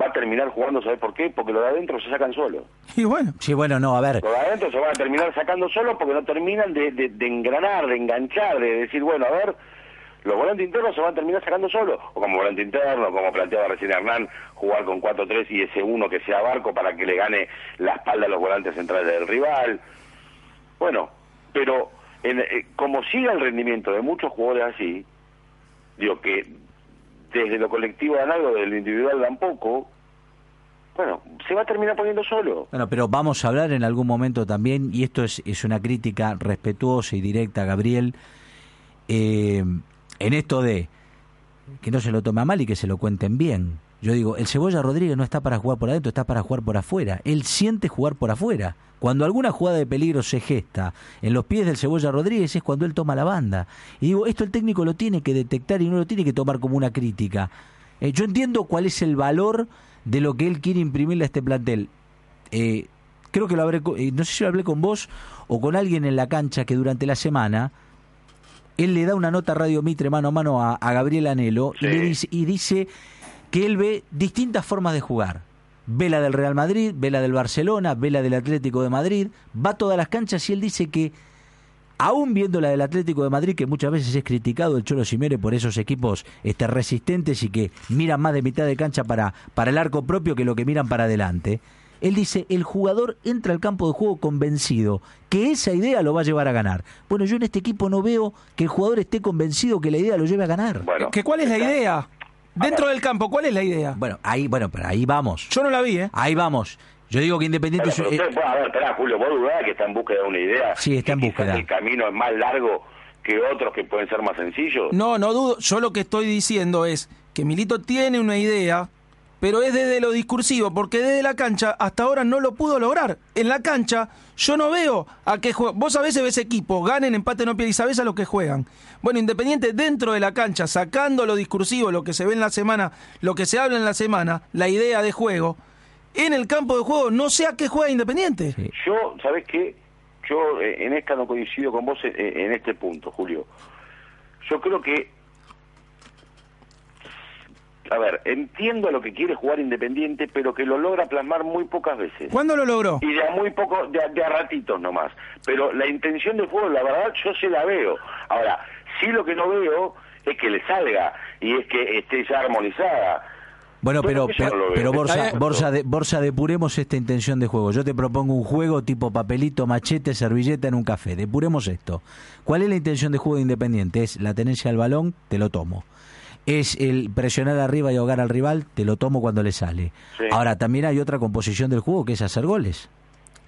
va a terminar jugando, ¿sabes por qué? Porque los de adentro se sacan solos. Y bueno. Sí, bueno, no, a ver. Los de adentro se van a terminar sacando solos porque no terminan de, de, de engranar, de enganchar, de decir, bueno, a ver, los volantes internos se van a terminar sacando solos. O como volante interno, como planteaba recién Hernán, jugar con 4-3 y ese uno que sea Barco para que le gane la espalda a los volantes centrales del rival. Bueno, pero en- eh, como siga el rendimiento de muchos jugadores así, digo que desde lo colectivo dan algo, desde lo individual dan poco, bueno, se va a terminar poniendo solo. Bueno, pero vamos a hablar en algún momento también, y esto es, es una crítica respetuosa y directa Gabriel, eh, en esto de que no se lo tome a mal y que se lo cuenten bien. Yo digo, el Cebolla Rodríguez no está para jugar por adentro, está para jugar por afuera. Él siente jugar por afuera. Cuando alguna jugada de peligro se gesta en los pies del Cebolla Rodríguez es cuando él toma la banda. Y digo, esto el técnico lo tiene que detectar y no lo tiene que tomar como una crítica. Eh, yo entiendo cuál es el valor de lo que él quiere imprimirle a este plantel. Eh, creo que lo habré, eh, no sé si lo hablé con vos o con alguien en la cancha que durante la semana él le da una nota a Radio Mitre mano a mano a, a Gabriel Anelo y, le dice, y dice que él ve distintas formas de jugar. Ve la del Real Madrid, ve la del Barcelona, ve la del Atlético de Madrid, va a todas las canchas y él dice que aún viendo la del Atlético de Madrid, que muchas veces es criticado el Cholo Simeone por esos equipos este, resistentes y que miran más de mitad de cancha para, para el arco propio que lo que miran para adelante, él dice, el jugador entra al campo de juego convencido que esa idea lo va a llevar a ganar. Bueno, yo en este equipo no veo que el jugador esté convencido que la idea lo lleve a ganar. ¿Que ¿Cuál es la idea? Dentro del campo, ¿cuál es la idea? Bueno, ahí, bueno, pero ahí vamos. Yo no la vi, ¿eh? Ahí vamos. Yo digo que Independiente pero eh, usted, bueno, a ver, esperá, Julio, vos dudás que está en búsqueda de una idea. Sí, está en búsqueda. El camino es más largo que otros que pueden ser más sencillos. No, no dudo. Yo lo que estoy diciendo es que Milito tiene una idea, pero es desde lo discursivo, porque desde la cancha hasta ahora no lo pudo lograr. En la cancha yo no veo a qué juega. Vos a veces ves equipo, ganen, empate, no pierden y sabés a lo que juegan. Bueno, Independiente dentro de la cancha, sacando lo discursivo, lo que se ve en la semana, lo que se habla en la semana, la idea de juego, en el campo de juego no sé a qué juega Independiente. Yo, ¿sabés qué? Yo eh, en esta no coincido con vos eh, en este punto, Julio. Yo creo que, a ver, entiendo lo que quiere jugar Independiente, pero que lo logra plasmar muy pocas veces. ¿Cuándo lo logró? Y de a muy poco, de, a- de a ratitos nomás. Pero la intención de juego, la verdad, yo se la veo. Ahora, sí lo que no veo es que le salga y es que esté ya armonizada. Bueno, pero, pero, no pero Borsa. Borsa, de, Borsa, depuremos esta intención de juego. Yo te propongo un juego tipo papelito, machete, servilleta en un café. Depuremos esto. ¿Cuál es la intención de juego de Independiente? Es la tenencia del balón, te lo tomo. Es el presionar arriba y ahogar al rival, te lo tomo cuando le sale. Sí. Ahora, también hay otra composición del juego que es hacer goles.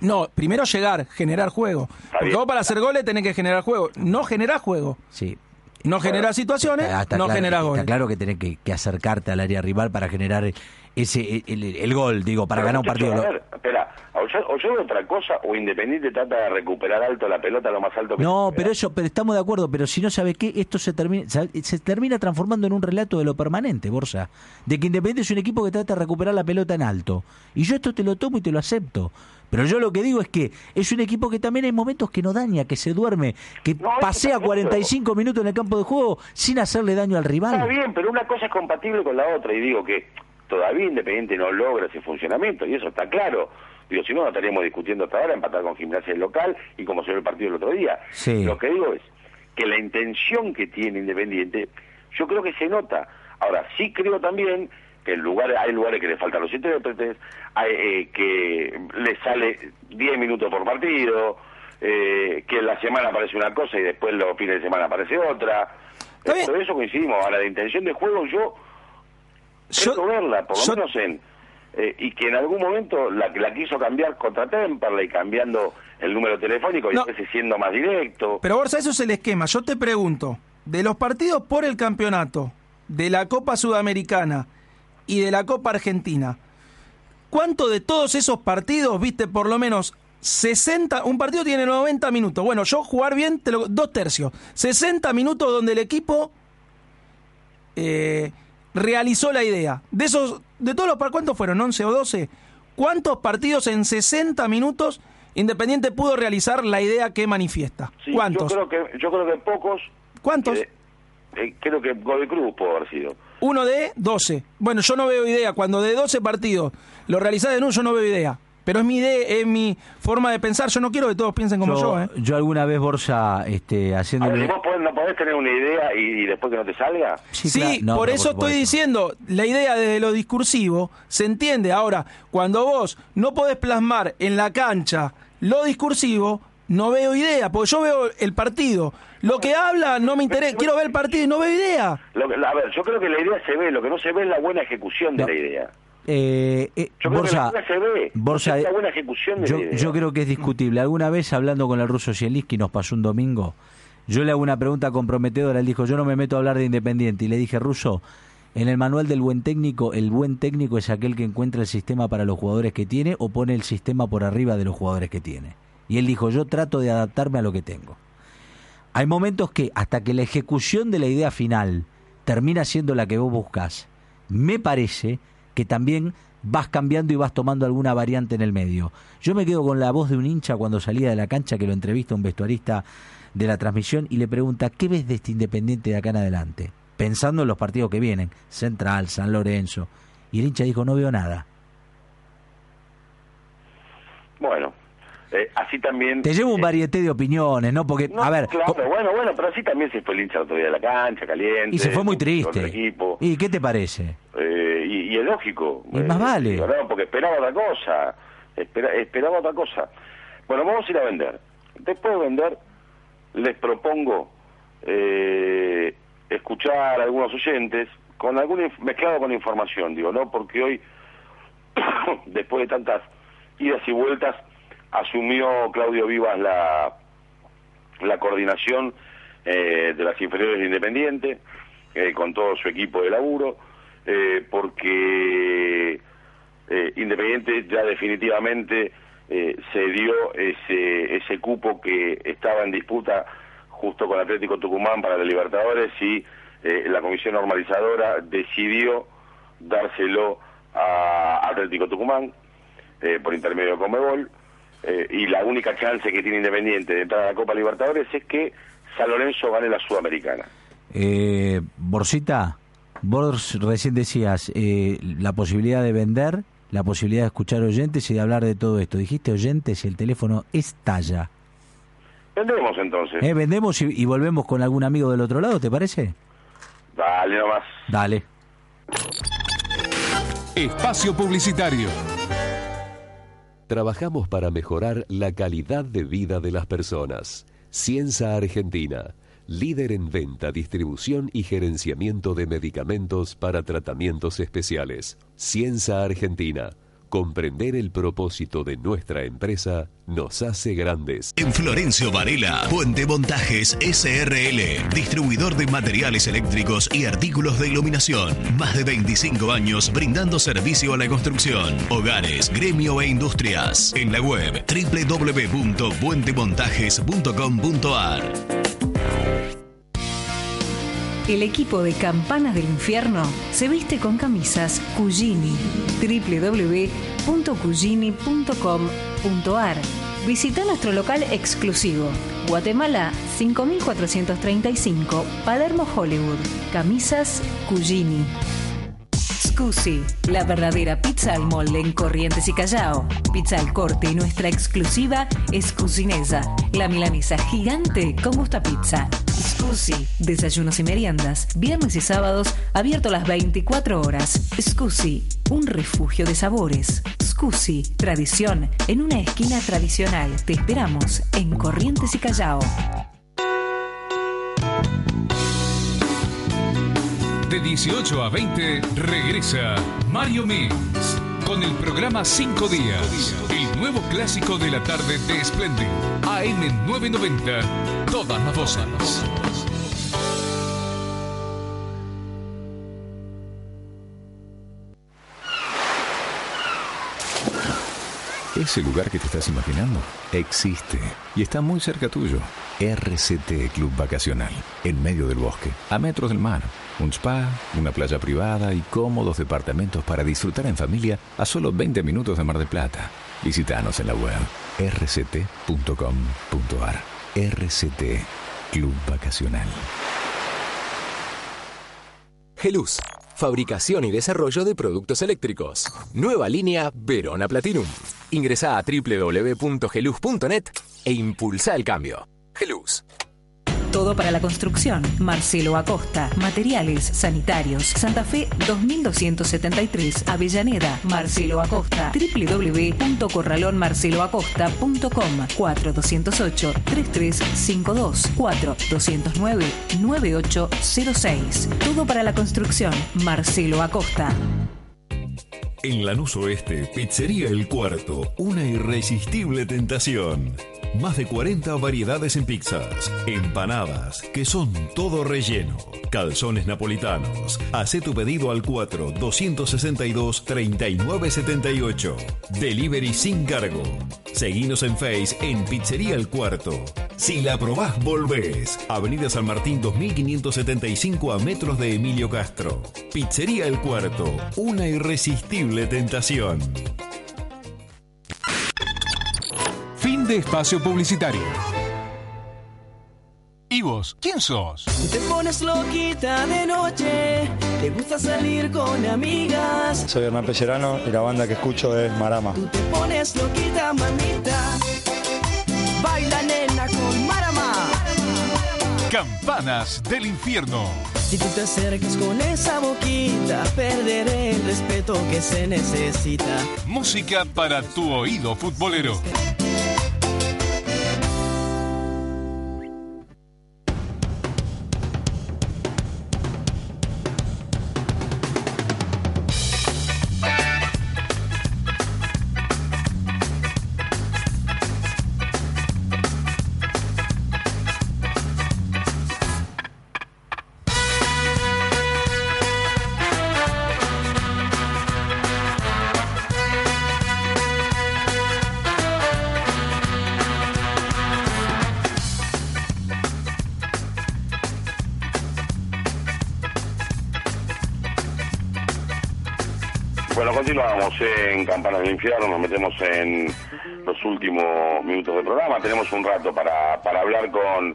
No, primero llegar, generar juego. Porque vos para hacer goles tenés que generar juego. No generás juego. Sí. No generás situaciones, está no claro, generás Está goles. claro que tenés que, que acercarte al área rival para generar ese el, el- gol, digo, para Pero, ganar un partido. A ver, espera, o yo, veo otra cosa, o Independiente trata de recuperar alto la pelota lo más alto que No, pero eso, pero estamos de acuerdo, pero si no sabe qué, esto se termina, se termina transformando en un relato de lo permanente, Borsa, de que Independiente es un equipo que trata de recuperar la pelota en alto. Y yo esto te lo tomo y te lo acepto. Pero yo lo que digo es que es un equipo que también hay momentos que no daña, que se duerme, que pasea 45 minutos en el campo de juego sin hacerle daño al Está rival. bien, pero una cosa es compatible con la otra, y digo que todavía Independiente no logra ese funcionamiento, y eso está claro. Digo, si no, no estaríamos discutiendo hasta ahora empatar con gimnasia local y como se ve el partido el otro día. Sí. Lo que digo es que la intención que tiene Independiente, yo creo que se nota. Ahora, sí creo también que en lugares, hay lugares que le faltan los intérpretes, hay, eh, que le sale 10 minutos por partido, eh, que en la semana aparece una cosa y después los fines de semana aparece otra. Por eso coincidimos. Ahora, de intención de juego yo creo verla, por lo menos en... eh, y que en algún momento la, la quiso cambiar contra Temperley, cambiando el número telefónico y No. después siendo más directo. Pero Borsa, eso es el esquema. Yo te pregunto, de los partidos por el campeonato, de la Copa Sudamericana y de la Copa Argentina, ¿cuánto de todos esos partidos viste por lo menos 60? Un partido tiene 90 minutos. Bueno, yo jugar bien, te lo- dos tercios. 60 minutos donde el equipo eh, realizó la idea. De esos, de todos los par- ¿cuántos fueron? ¿11 o 12? ¿Cuántos partidos en 60 minutos Independiente pudo realizar la idea que manifiesta? Sí, ¿Cuántos? Yo creo que, yo creo que pocos. ¿Cuántos? eh, eh, creo que Godoy Cruz pudo haber sido. Uno de 12. Bueno, yo no veo idea. Cuando de 12 partidos lo realizás en uno, yo no veo idea. Pero es mi idea, es mi forma de pensar. Yo no quiero que todos piensen como yo, ¿eh? yo alguna vez, Borja, este, A ver, vos podés- no podés tener una idea y, y después que no te salga. Sí, claro. No, por eso por estoy diciendo, la idea desde lo discursivo se entiende. Ahora, cuando vos no podés plasmar en la cancha lo discursivo, no veo idea, porque yo veo el partido. Lo que habla no me interesa, quiero ver el partido y no veo idea. Lo que- a ver, yo creo que la idea se ve, lo que no se ve es la buena ejecución de la idea. Eh, eh, Yo creo Borja, que la idea se ve, Borja, es la buena ejecución de yo, yo creo que es discutible. Alguna vez hablando con el ruso Zielinski, nos pasó un domingo, yo le hago una pregunta comprometedora, él dijo, yo no me meto a hablar de Independiente, y le dije, ruso, en el manual del buen técnico, el buen técnico es aquel que encuentra el sistema para los jugadores que tiene o pone el sistema por arriba de los jugadores que tiene. Y él dijo, yo trato de adaptarme a lo que tengo. Hay momentos que hasta que la ejecución de la idea final termina siendo la que vos buscas, me parece que también vas cambiando y vas tomando alguna variante en el medio. Yo me quedo con la voz de un hincha cuando salía de la cancha que lo entrevista un vestuarista de la transmisión y le pregunta, ¿qué ves de este Independiente de acá en adelante? Pensando en los partidos que vienen, Central, San Lorenzo. Y el hincha dijo, no veo nada. Bueno, eh, así también... Te llevo un varieté de opiniones, ¿no? Porque, No, a ver, claro, bueno, bueno, pero así también se fue el hincha otro día de la cancha, caliente. y se fue muy triste. equipo. ¿Y qué te parece? Eh, y, y es lógico. Y más vale. no, porque esperaba otra cosa. Espera- esperaba otra cosa. Bueno, vamos a ir a vender. Después de vender, les propongo eh, escuchar a algunos oyentes con algún mezclado con información, digo, ¿no? Porque hoy, después de tantas idas y vueltas, asumió Claudio Vivas la, la coordinación eh, de las inferiores de Independiente, eh, con todo su equipo de laburo, eh, porque eh, Independiente ya definitivamente se dio ese, ese cupo que estaba en disputa justo con Atlético Tucumán para los Libertadores y la comisión normalizadora decidió dárselo a Atlético Tucumán por intermedio de Comebol eh, y la única chance que tiene Independiente de entrar a la Copa Libertadores es que San Lorenzo gane la Sudamericana. Eh, Borsita, vos recién decías eh, la posibilidad de vender, la posibilidad de escuchar oyentes y de hablar de todo esto. Dijiste oyentes y el teléfono estalla. Vendremos entonces. Eh, vendemos y, y volvemos con algún amigo del otro lado, ¿te parece? Dale nomás. Dale. Espacio Publicitario. Trabajamos para mejorar la calidad de vida de las personas. Cienza Argentina, líder en venta, distribución y gerenciamiento de medicamentos para tratamientos especiales. Cienza Argentina. Comprender el propósito de nuestra empresa nos hace grandes. En Florencio Varela, Puente Montajes SRL, distribuidor de materiales eléctricos y artículos de iluminación. Más de 25 años brindando servicio a la construcción, hogares, gremio e industrias. En la web www.puentemontajes.com.ar. El equipo de Campanas del Infierno se viste con camisas Cugini. www.cugini.com.ar Visita nuestro local exclusivo. Guatemala 5435, Palermo, Hollywood. Camisas Cugini. Scusi, la verdadera pizza al molde en Corrientes y Callao. Pizza al corte y nuestra exclusiva es Cucinesa, la milanesa gigante con gusto a pizza. Scusi, desayunos y meriendas, viernes y sábados, abierto las 24 horas. Scusi, un refugio de sabores. Scusi, tradición en una esquina tradicional. Te esperamos en Corrientes y Callao. De 18 a 20 regresa Mario Mix con el programa 5 días. Nuevo clásico de la tarde de Splendid. AM 990. Todas las voces. Ese lugar que te estás imaginando existe y está muy cerca tuyo. RCT Club Vacacional, en medio del bosque, a metros del mar. Un spa, una playa privada y cómodos departamentos para disfrutar en familia a solo 20 minutos de Mar del Plata. Visítanos en la web rct.com.ar. RCT Club Vacacional. Geluz, fabricación y desarrollo de productos eléctricos. Nueva línea Verona Platinum. Ingresa a www.geluz.net e impulsa el cambio. Geluz. Todo para la construcción. Marcelo Acosta. Materiales sanitarios. Santa Fe 2273. Avellaneda. Marcelo Acosta. www.corralonmarceloacosta.com 4208 3352 4209 9806. Todo para la construcción. Marcelo Acosta. En Lanús Oeste, Pizzería El Cuarto, una irresistible tentación. Más de 40 variedades en pizzas, empanadas, que son todo relleno, calzones napolitanos. Hacé tu pedido al 4 262 3978. Delivery sin cargo. Seguinos en Face en Pizzería El Cuarto. Si la probás, volvés. Avenida San Martín 2575 a metros de Emilio Castro. Pizzería El Cuarto, una irresistible tentación. De espacio publicitario. ¿Y vos? ¿Quién sos? Te pones loquita de noche, te gusta salir con amigas. Soy Hernán Pellerano y la banda que escucho es Marama. Te pones loquita, mamita. Baila nena con Marama. Campanas del infierno. Si tú te acercas con esa boquita, perderé el respeto que se necesita. Música para tu oído futbolero. Bueno, en Campanas del Infierno, nos metemos en los últimos minutos del programa. Tenemos un rato para, para hablar con,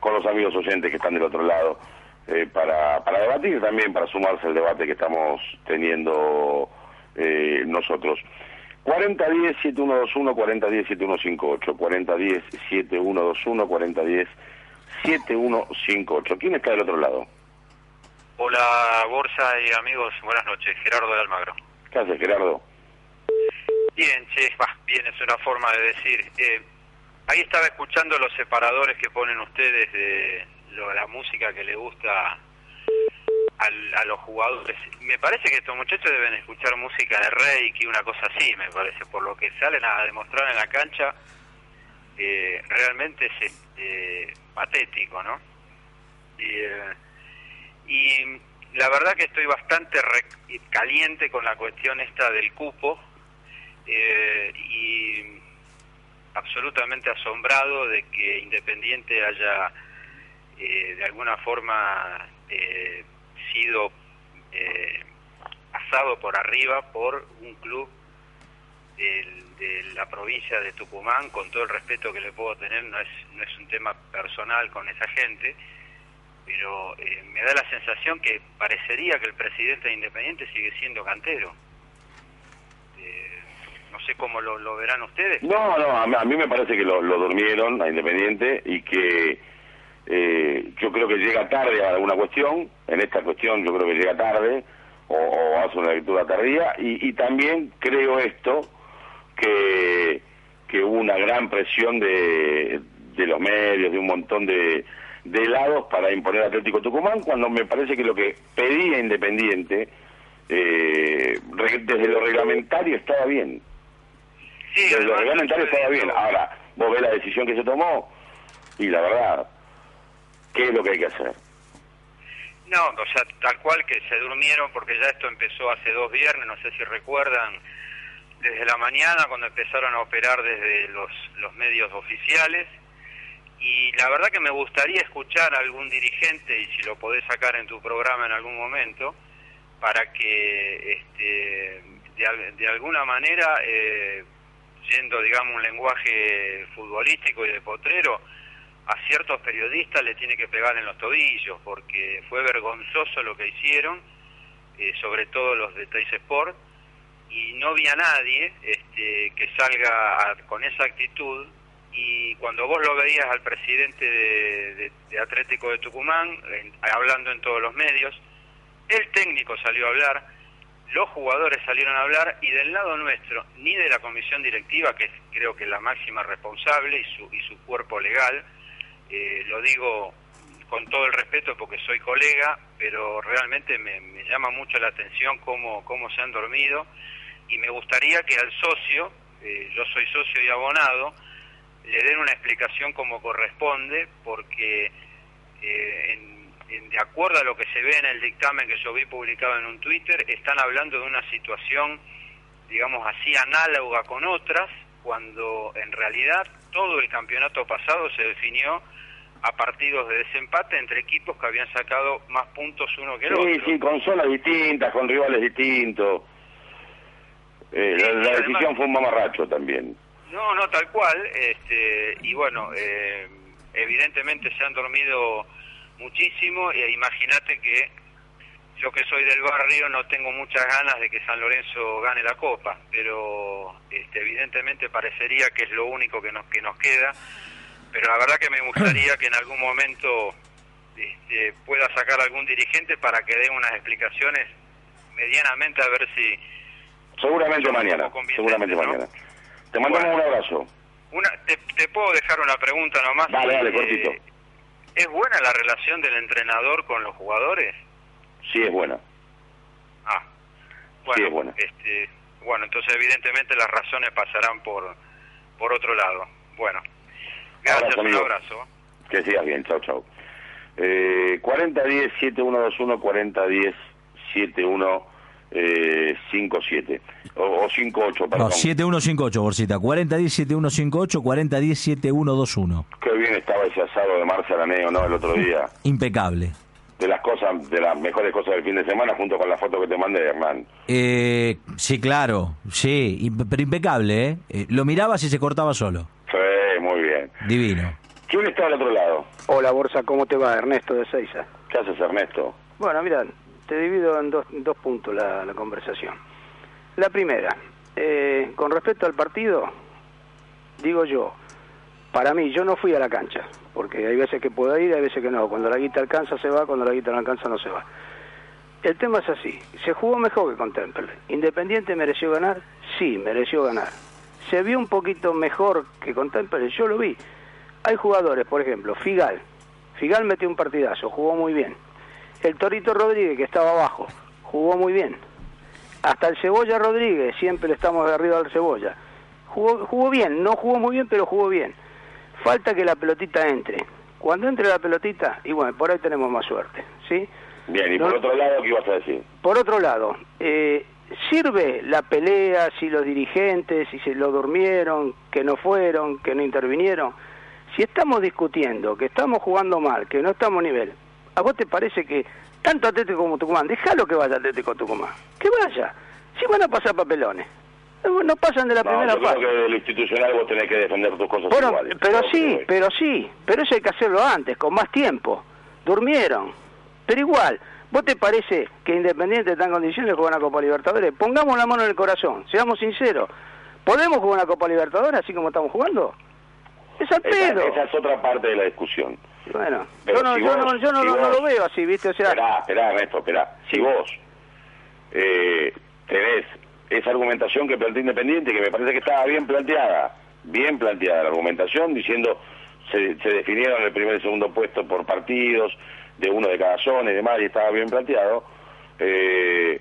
con los amigos oyentes que están del otro lado, eh, para, para debatir también, para sumarse al debate que estamos teniendo eh, nosotros. 4010-7121, 4010-7158, 4010-7121, 4010-7158. ¿Quién está del otro lado? Hola, Borsa y amigos, buenas noches. Gerardo de Almagro. ¿Qué haces, Gerardo? Bien, che, bah, bien, es una forma de decir. Eh, ahí estaba escuchando los separadores que ponen ustedes de lo- la música que le gusta al- a los jugadores. Me parece que estos muchachos deben escuchar música de Reiki, una cosa así, me parece, por lo que salen a demostrar en la cancha. eh, realmente es este, patético, ¿no? Y, eh, y la verdad que estoy bastante caliente con la cuestión esta del cupo eh, y absolutamente asombrado de que Independiente haya eh, de alguna forma eh, sido eh, pasado por arriba por un club de la provincia de Tucumán, con todo el respeto que le puedo tener, no es, no es un tema personal con esa gente, pero eh, me da la sensación que parecería que el presidente de Independiente sigue siendo cantero. No sé cómo lo, verán ustedes. No, no, a a mí me parece que lo, lo durmieron a Independiente y que eh, yo creo que llega tarde a alguna cuestión, en esta cuestión yo creo que llega tarde o, hace una lectura tardía y, también creo esto, que, que hubo una gran presión de, de los medios, de un montón de, de lados para imponer Atlético Tucumán, cuando me parece que lo que pedía Independiente eh, desde lo reglamentario estaba bien. Desde lo reglamentario estaba bien. Ahora, vos ves la decisión que se tomó y la verdad, ¿qué es lo que hay que hacer? No, o sea, tal cual que se durmieron porque ya esto empezó hace dos viernes, no sé si recuerdan, desde la mañana cuando empezaron a operar desde los, los medios oficiales Y la verdad que me gustaría escuchar a algún dirigente, y si lo podés sacar en tu programa en algún momento, para que este, de, de alguna manera, eh, yendo, digamos, un lenguaje futbolístico y de potrero, a ciertos periodistas le tiene que pegar en los tobillos, porque fue vergonzoso lo que hicieron, eh, sobre todo los de Teis Sport, y no vi a nadie este, que salga a- con esa actitud y cuando vos lo veías al presidente de, Atlético de Tucumán hablando en todos los medios, el técnico salió a hablar, los jugadores salieron a hablar y del lado nuestro, ni de la comisión directiva, que es creo que la máxima responsable y su, y su cuerpo legal, eh, lo digo con todo el respeto porque soy colega, pero realmente me, me llama mucho la atención cómo, cómo se han dormido y me gustaría que al socio, eh, yo soy socio y abonado, le den una explicación como corresponde, porque eh, en- de acuerdo a lo que se ve en el dictamen que yo vi publicado en un Twitter, están hablando de una situación, digamos así, análoga con otras, cuando en realidad todo el campeonato pasado se definió a partidos de desempate entre equipos que habían sacado más puntos uno que el Sí, otro. sí, con zonas distintas, con rivales distintos. Eh, la, la decisión fue un mamarracho también. No, no, tal cual. Este, y bueno, eh, evidentemente se han dormido muchísimo. E imagínate que yo que soy del barrio no tengo muchas ganas de que San Lorenzo gane la copa, pero este, evidentemente parecería que es lo único que nos que nos queda. Pero la verdad que me gustaría que en algún momento este, pueda sacar algún dirigente para que dé unas explicaciones medianamente a ver si Seguramente mañana, seguramente mañana. Te mandamos un abrazo. Una, te, te puedo dejar una pregunta nomás. Dale, dale, Eh, cortito. ¿Es buena la relación del entrenador con los jugadores? Sí, es buena. Ah, bueno, Sí, es buena. este, bueno, entonces evidentemente las razones pasarán por por otro lado. Bueno, gracias, Abrazo, un abrazo. Que sigas bien, chao, chao. Eh, 4010-7121, 4010-7157. Eh, 57. o, o 58, No, perdón. 7158, Borsita. 4010-7158, 4010-7121. Qué bien estaba ese asado de Marcia Araneo, ¿no? El otro día. Impecable. De las cosas, de las mejores cosas del fin de semana, junto con la foto que te mandé, Hernán. Eh, sí, claro. Sí, pero impecable, ¿eh? Eh, Lo mirabas y se cortaba solo. Sí, muy bien. Divino. ¿Quién está al otro lado? Hola Borsa, ¿cómo te va? Ernesto de Seiza. ¿Qué haces, Ernesto? Bueno, mira, te divido en dos, dos puntos la, conversación. La primera, eh, con respecto al partido, digo yo, para mí, yo no fui a la cancha, porque hay veces que puedo ir, hay veces que no. Cuando la guita alcanza se va, cuando la guita no alcanza no se va. El tema es así, se jugó mejor que con Temple. Independiente mereció ganar, sí, mereció ganar. Se vio un poquito mejor que con Temple, yo lo vi. Hay jugadores, por ejemplo, Figal. Figal metió un partidazo, jugó muy bien. El Torito Rodríguez, que estaba abajo, jugó muy bien. Hasta el Cebolla Rodríguez, siempre le estamos de arriba al Cebolla. Jugó, jugó bien, no jugó muy bien, pero jugó bien. Falta que la pelotita entre. Cuando entre la pelotita, y bueno, por ahí tenemos más suerte, ¿sí? Bien, y No- por otro lado, ¿qué ibas a decir? Por otro lado, eh, ¿sirve la pelea si los dirigentes, si se lo durmieron, que no fueron, que no intervinieron? Si estamos discutiendo, que estamos jugando mal, que no estamos a nivel, ¿a vos te parece que tanto Atlético como Tucumán, déjalo que vaya Atlético Tucumán, que vaya, si van a pasar papelones, no no pasan de la No, primera yo creo fase. que de lo institucional vos tenés que defender tus cosas Bueno, iguales. pero sí, pero sí, pero eso hay que hacerlo antes, con más tiempo. Durmieron. Pero igual, ¿vos te parece que Independiente está en condiciones de jugar una Copa Libertadores? Pongamos la mano en el corazón, seamos sinceros. ¿Podemos jugar una Copa Libertadores así como estamos jugando? Es al Esa, pedo. esa es otra parte de la discusión. Bueno, yo no, si yo vos- no, yo no, si no- lo veo así, ¿viste? O sea, Esperá, esperá, Ernesto, esperá. Si vos eh, tenés esa argumentación que plantea Independiente, que me parece que estaba bien planteada, bien planteada la argumentación, diciendo se, se definieron el primer y segundo puesto por partidos, de uno de cada zona y demás, y estaba bien planteado. Eh,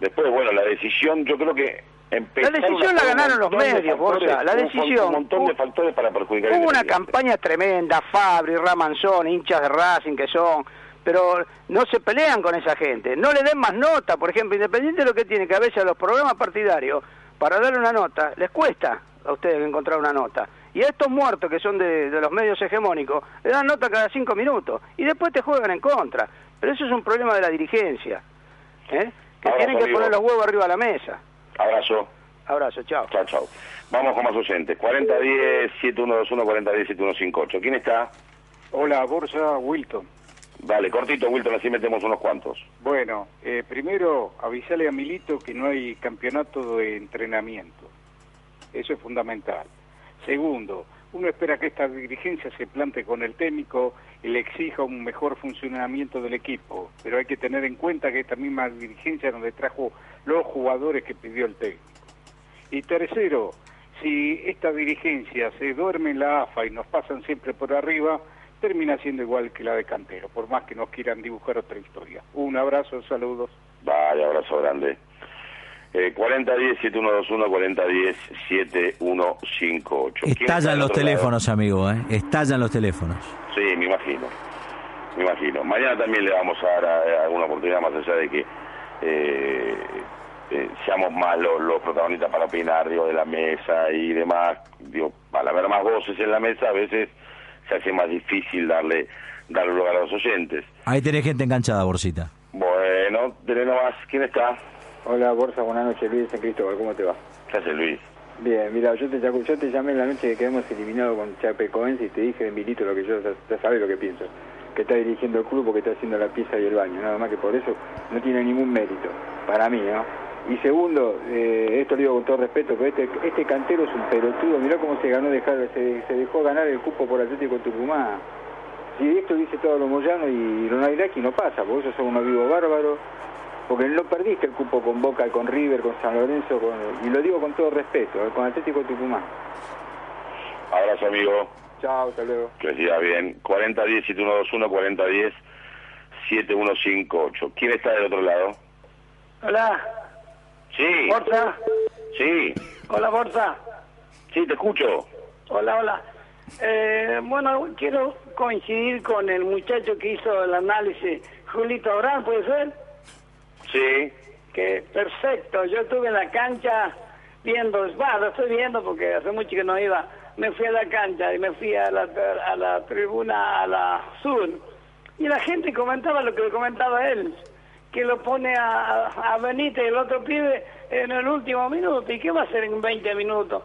después, bueno, la decisión, yo creo que La decisión la ganaron los de medios, Borja, la decisión. Un montón de factores para perjudicar Hubo una campaña tremenda, Fabri, Ramanzón, hinchas de Racing que son, pero no se pelean con esa gente, no le den más nota, por ejemplo, Independiente lo que tiene que a veces a los programas partidarios, para darle una nota, les cuesta a ustedes encontrar una nota, Y a estos muertos que son de, de los medios hegemónicos, le dan nota cada cinco minutos y después te juegan en contra. Pero eso es un problema de la dirigencia, ¿eh? que tienen que amigo. poner los huevos arriba de la mesa. Abrazo. Abrazo, chao. Chao, chao. Vamos con más oyentes. 4010-7121, 4010-7158. ¿Quién está? Hola, Borja Wilton. Dale, cortito, Wilton, así metemos unos cuantos. Bueno, eh, primero avisale a Milito que no hay campeonato de entrenamiento. Eso es fundamental. Segundo, uno espera que esta dirigencia se plante con el técnico y le exija un mejor funcionamiento del equipo, pero hay que tener en cuenta que esta misma dirigencia donde trajo los jugadores que pidió el técnico. Y tercero, si esta dirigencia se duerme en la AFA y nos pasan siempre por arriba, termina siendo igual que la de Cantero, por más que nos quieran dibujar otra historia. Un abrazo, saludos. Vale, abrazo grande. Eh, 4010-7121, 4010-7158. ¿Quién está Estallan los lado? teléfonos, amigo, ¿eh? Estallan los teléfonos. Sí, me imagino. Me imagino. Mañana también le vamos a dar a- a alguna oportunidad, más allá de que eh, eh, seamos más los, los protagonistas para opinar, digo, de la mesa y demás. Digo, al haber más voces en la mesa, a veces se hace más difícil darle, darle lugar a los oyentes. Ahí tenés gente enganchada, Borsita. Bueno, tenés nomás. ¿Quién está? Hola, Borja, buenas noches, Luis San Cristóbal, ¿cómo te va? ¿Qué hace Luis? Bien, mira, yo te, yo te llamé la noche que quedamos eliminados con Chapecoense y te dije de Milito lo que yo, ya, ya sabes lo que pienso, que está dirigiendo el club porque está haciendo la pieza y el baño, nada más que por eso no tiene ningún mérito, para mí, ¿no? Y segundo, eh, esto lo digo con todo respeto, pero este, este cantero es un pelotudo, mirá cómo se ganó dejar, se, se dejó ganar el cupo por Atlético Tucumán. Si esto dice todo lo Moyano y Ronald Iraqui no pasa, porque esos son unos vivos bárbaros, porque no perdiste el cupo con Boca, con River, con San Lorenzo, y lo digo con todo respeto, eh, con Atlético Tucumán. Abrazo, amigo. Chao, hasta luego. Que siga bien. 4010-7121, 4010-7158. ¿Quién está del otro lado? Hola, Sí. Borja. Sí. Hola, Borja. Sí, te escucho. Hola, hola. Eh, bueno, quiero coincidir con el muchacho que hizo el análisis, Julito Abraham, ¿puede ser? Sí. Que perfecto. Yo estuve en la cancha viendo, va, lo estoy viendo porque hace mucho que no iba. Me fui a la cancha y me fui a la, a la tribuna, a la sur. Y la gente comentaba lo que comentaba él, que lo pone a, a Benítez, el otro pibe, en el último minuto. ¿Y qué va a hacer en 20 minutos?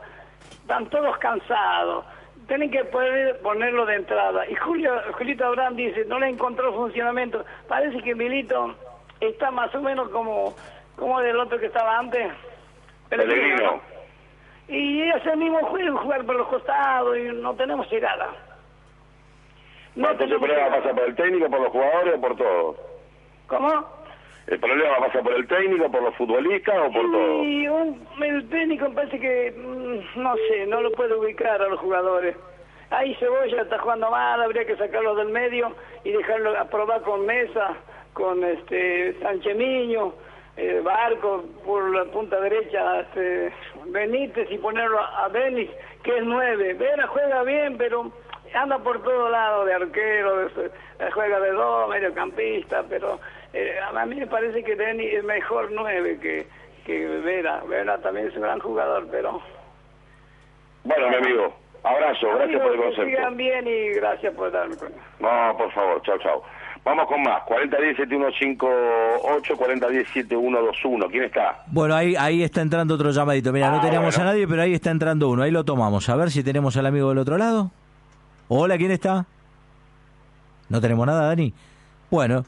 Están todos cansados. Tienen que poder ponerlo de entrada. Y Julio, Julito Abraham dice, no le encontró funcionamiento. Parece que Milito está más o menos como, como del otro que estaba antes. Pellegrino. Y es el mismo juego, jugar por los costados y no tenemos llegada. No Entonces, ¿El problema pasa por el técnico, por los jugadores o por todos? ¿Cómo? ¿El problema pasa por el técnico, por los futbolistas o por todo? Y un, el técnico parece que, mm, no sé, no lo puede ubicar a los jugadores. Ahí Cebolla está jugando mal, habría que sacarlo del medio y dejarlo a probar con Mesa, con este Sánchez Miño, eh, Barco por la punta derecha, este, Benítez y ponerlo a, a Denis, que es nueve. Vera juega bien, pero anda por todos lados, de arquero, de- eh, juega de dos, mediocampista, pero eh, a mí me parece que Denis es mejor nueve que, que Vera. Vera también es un gran jugador, pero... Bueno, mi amigo, abrazo, gracias por el que concepto. sigan bien y gracias por darme cuenta. No, por favor, chao, chao. Vamos con más. 4010-7158, 4010-7121. ¿Quién está? Bueno, ahí, ahí está entrando otro llamadito. Mira, no Ah, teníamos bueno. a nadie, pero ahí está entrando uno. Ahí lo tomamos. A ver si tenemos al amigo del otro lado. Hola, ¿quién está? No tenemos nada, Dani. Bueno,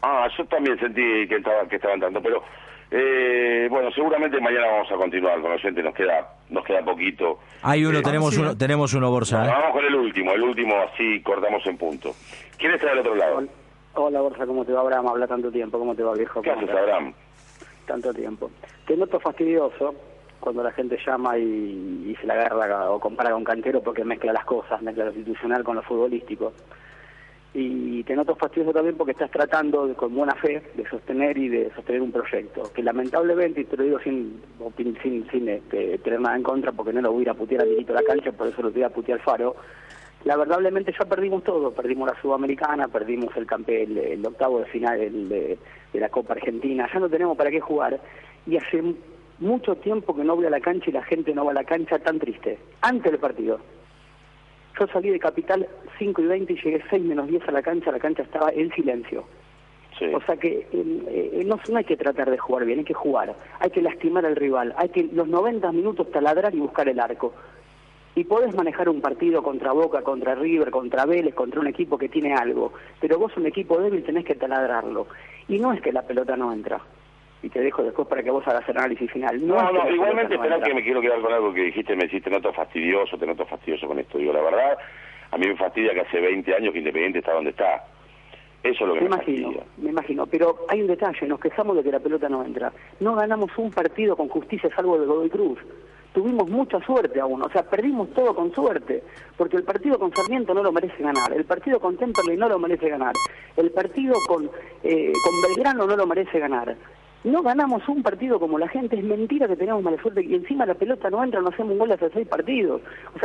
Ah, yo también sentí que estaba, que estaba entrando, pero eh, bueno, seguramente mañana vamos a continuar con los oyentes, nos queda, nos queda poquito. hay uno, Eh, tenemos uno, tenemos uno, Borsa. ¿eh? Vamos con el último, el último así cortamos en punto. ¿Quién está del otro lado? Hola, Borja, ¿cómo te va, Abraham? Habla tanto tiempo, ¿cómo te va, viejo? ¿Qué ¿Cómo haces? Abraham? Tanto tiempo. Te noto fastidioso cuando la gente llama y, y se la agarra o compara con Cantero porque mezcla las cosas, mezcla lo institucional con lo futbolístico. Y te noto fastidioso también porque estás tratando de- con buena fe de sostener y de sostener un proyecto que lamentablemente, y te lo digo sin sin, sin este, tener nada en contra porque no lo voy a ir a putear a Milito a la cancha, por eso lo voy a putear al Faro, lamentablemente ya perdimos todo, perdimos la Sudamericana, perdimos el, campe, el, el octavo de final del- de, de la Copa Argentina, ya no tenemos para qué jugar. Y hace mucho tiempo que no voy a la cancha y la gente no va a la cancha tan triste, antes del partido. Yo salí de Capital 5 y 20 y llegué 6 menos 10 a la cancha, la cancha estaba en silencio. O sea que eh, eh, no, no hay que tratar de jugar bien, hay que jugar, hay que lastimar al rival, hay que los 90 minutos taladrar y buscar el arco. Y podés manejar un partido contra Boca, contra River, contra Vélez, contra un equipo que tiene algo, pero vos un equipo débil tenés que taladrarlo. Y no es que la pelota no entra. Y te dejo después para que vos hagas el análisis final. No, No, es que no, igualmente no entra. que me quiero quedar con algo que dijiste, me hiciste noto fastidioso, te noto fastidioso con esto. Digo, la verdad, a mí me fastidia que hace 20 años que Independiente está donde está. Eso es lo que Me me, imagino, fastidia. me imagino, pero hay un detalle, nos quejamos de que la pelota no entra. No ganamos un partido con justicia salvo de Godoy Cruz. Tuvimos mucha suerte aún, o sea, perdimos todo con suerte, porque el partido con Sarmiento no lo merece ganar, el partido con Temperley no lo merece ganar, el partido con, eh, con Belgrano no lo merece ganar. No ganamos un partido como la gente, es mentira que tenemos mala suerte y encima la pelota no entra, no hacemos un gol hace seis partidos.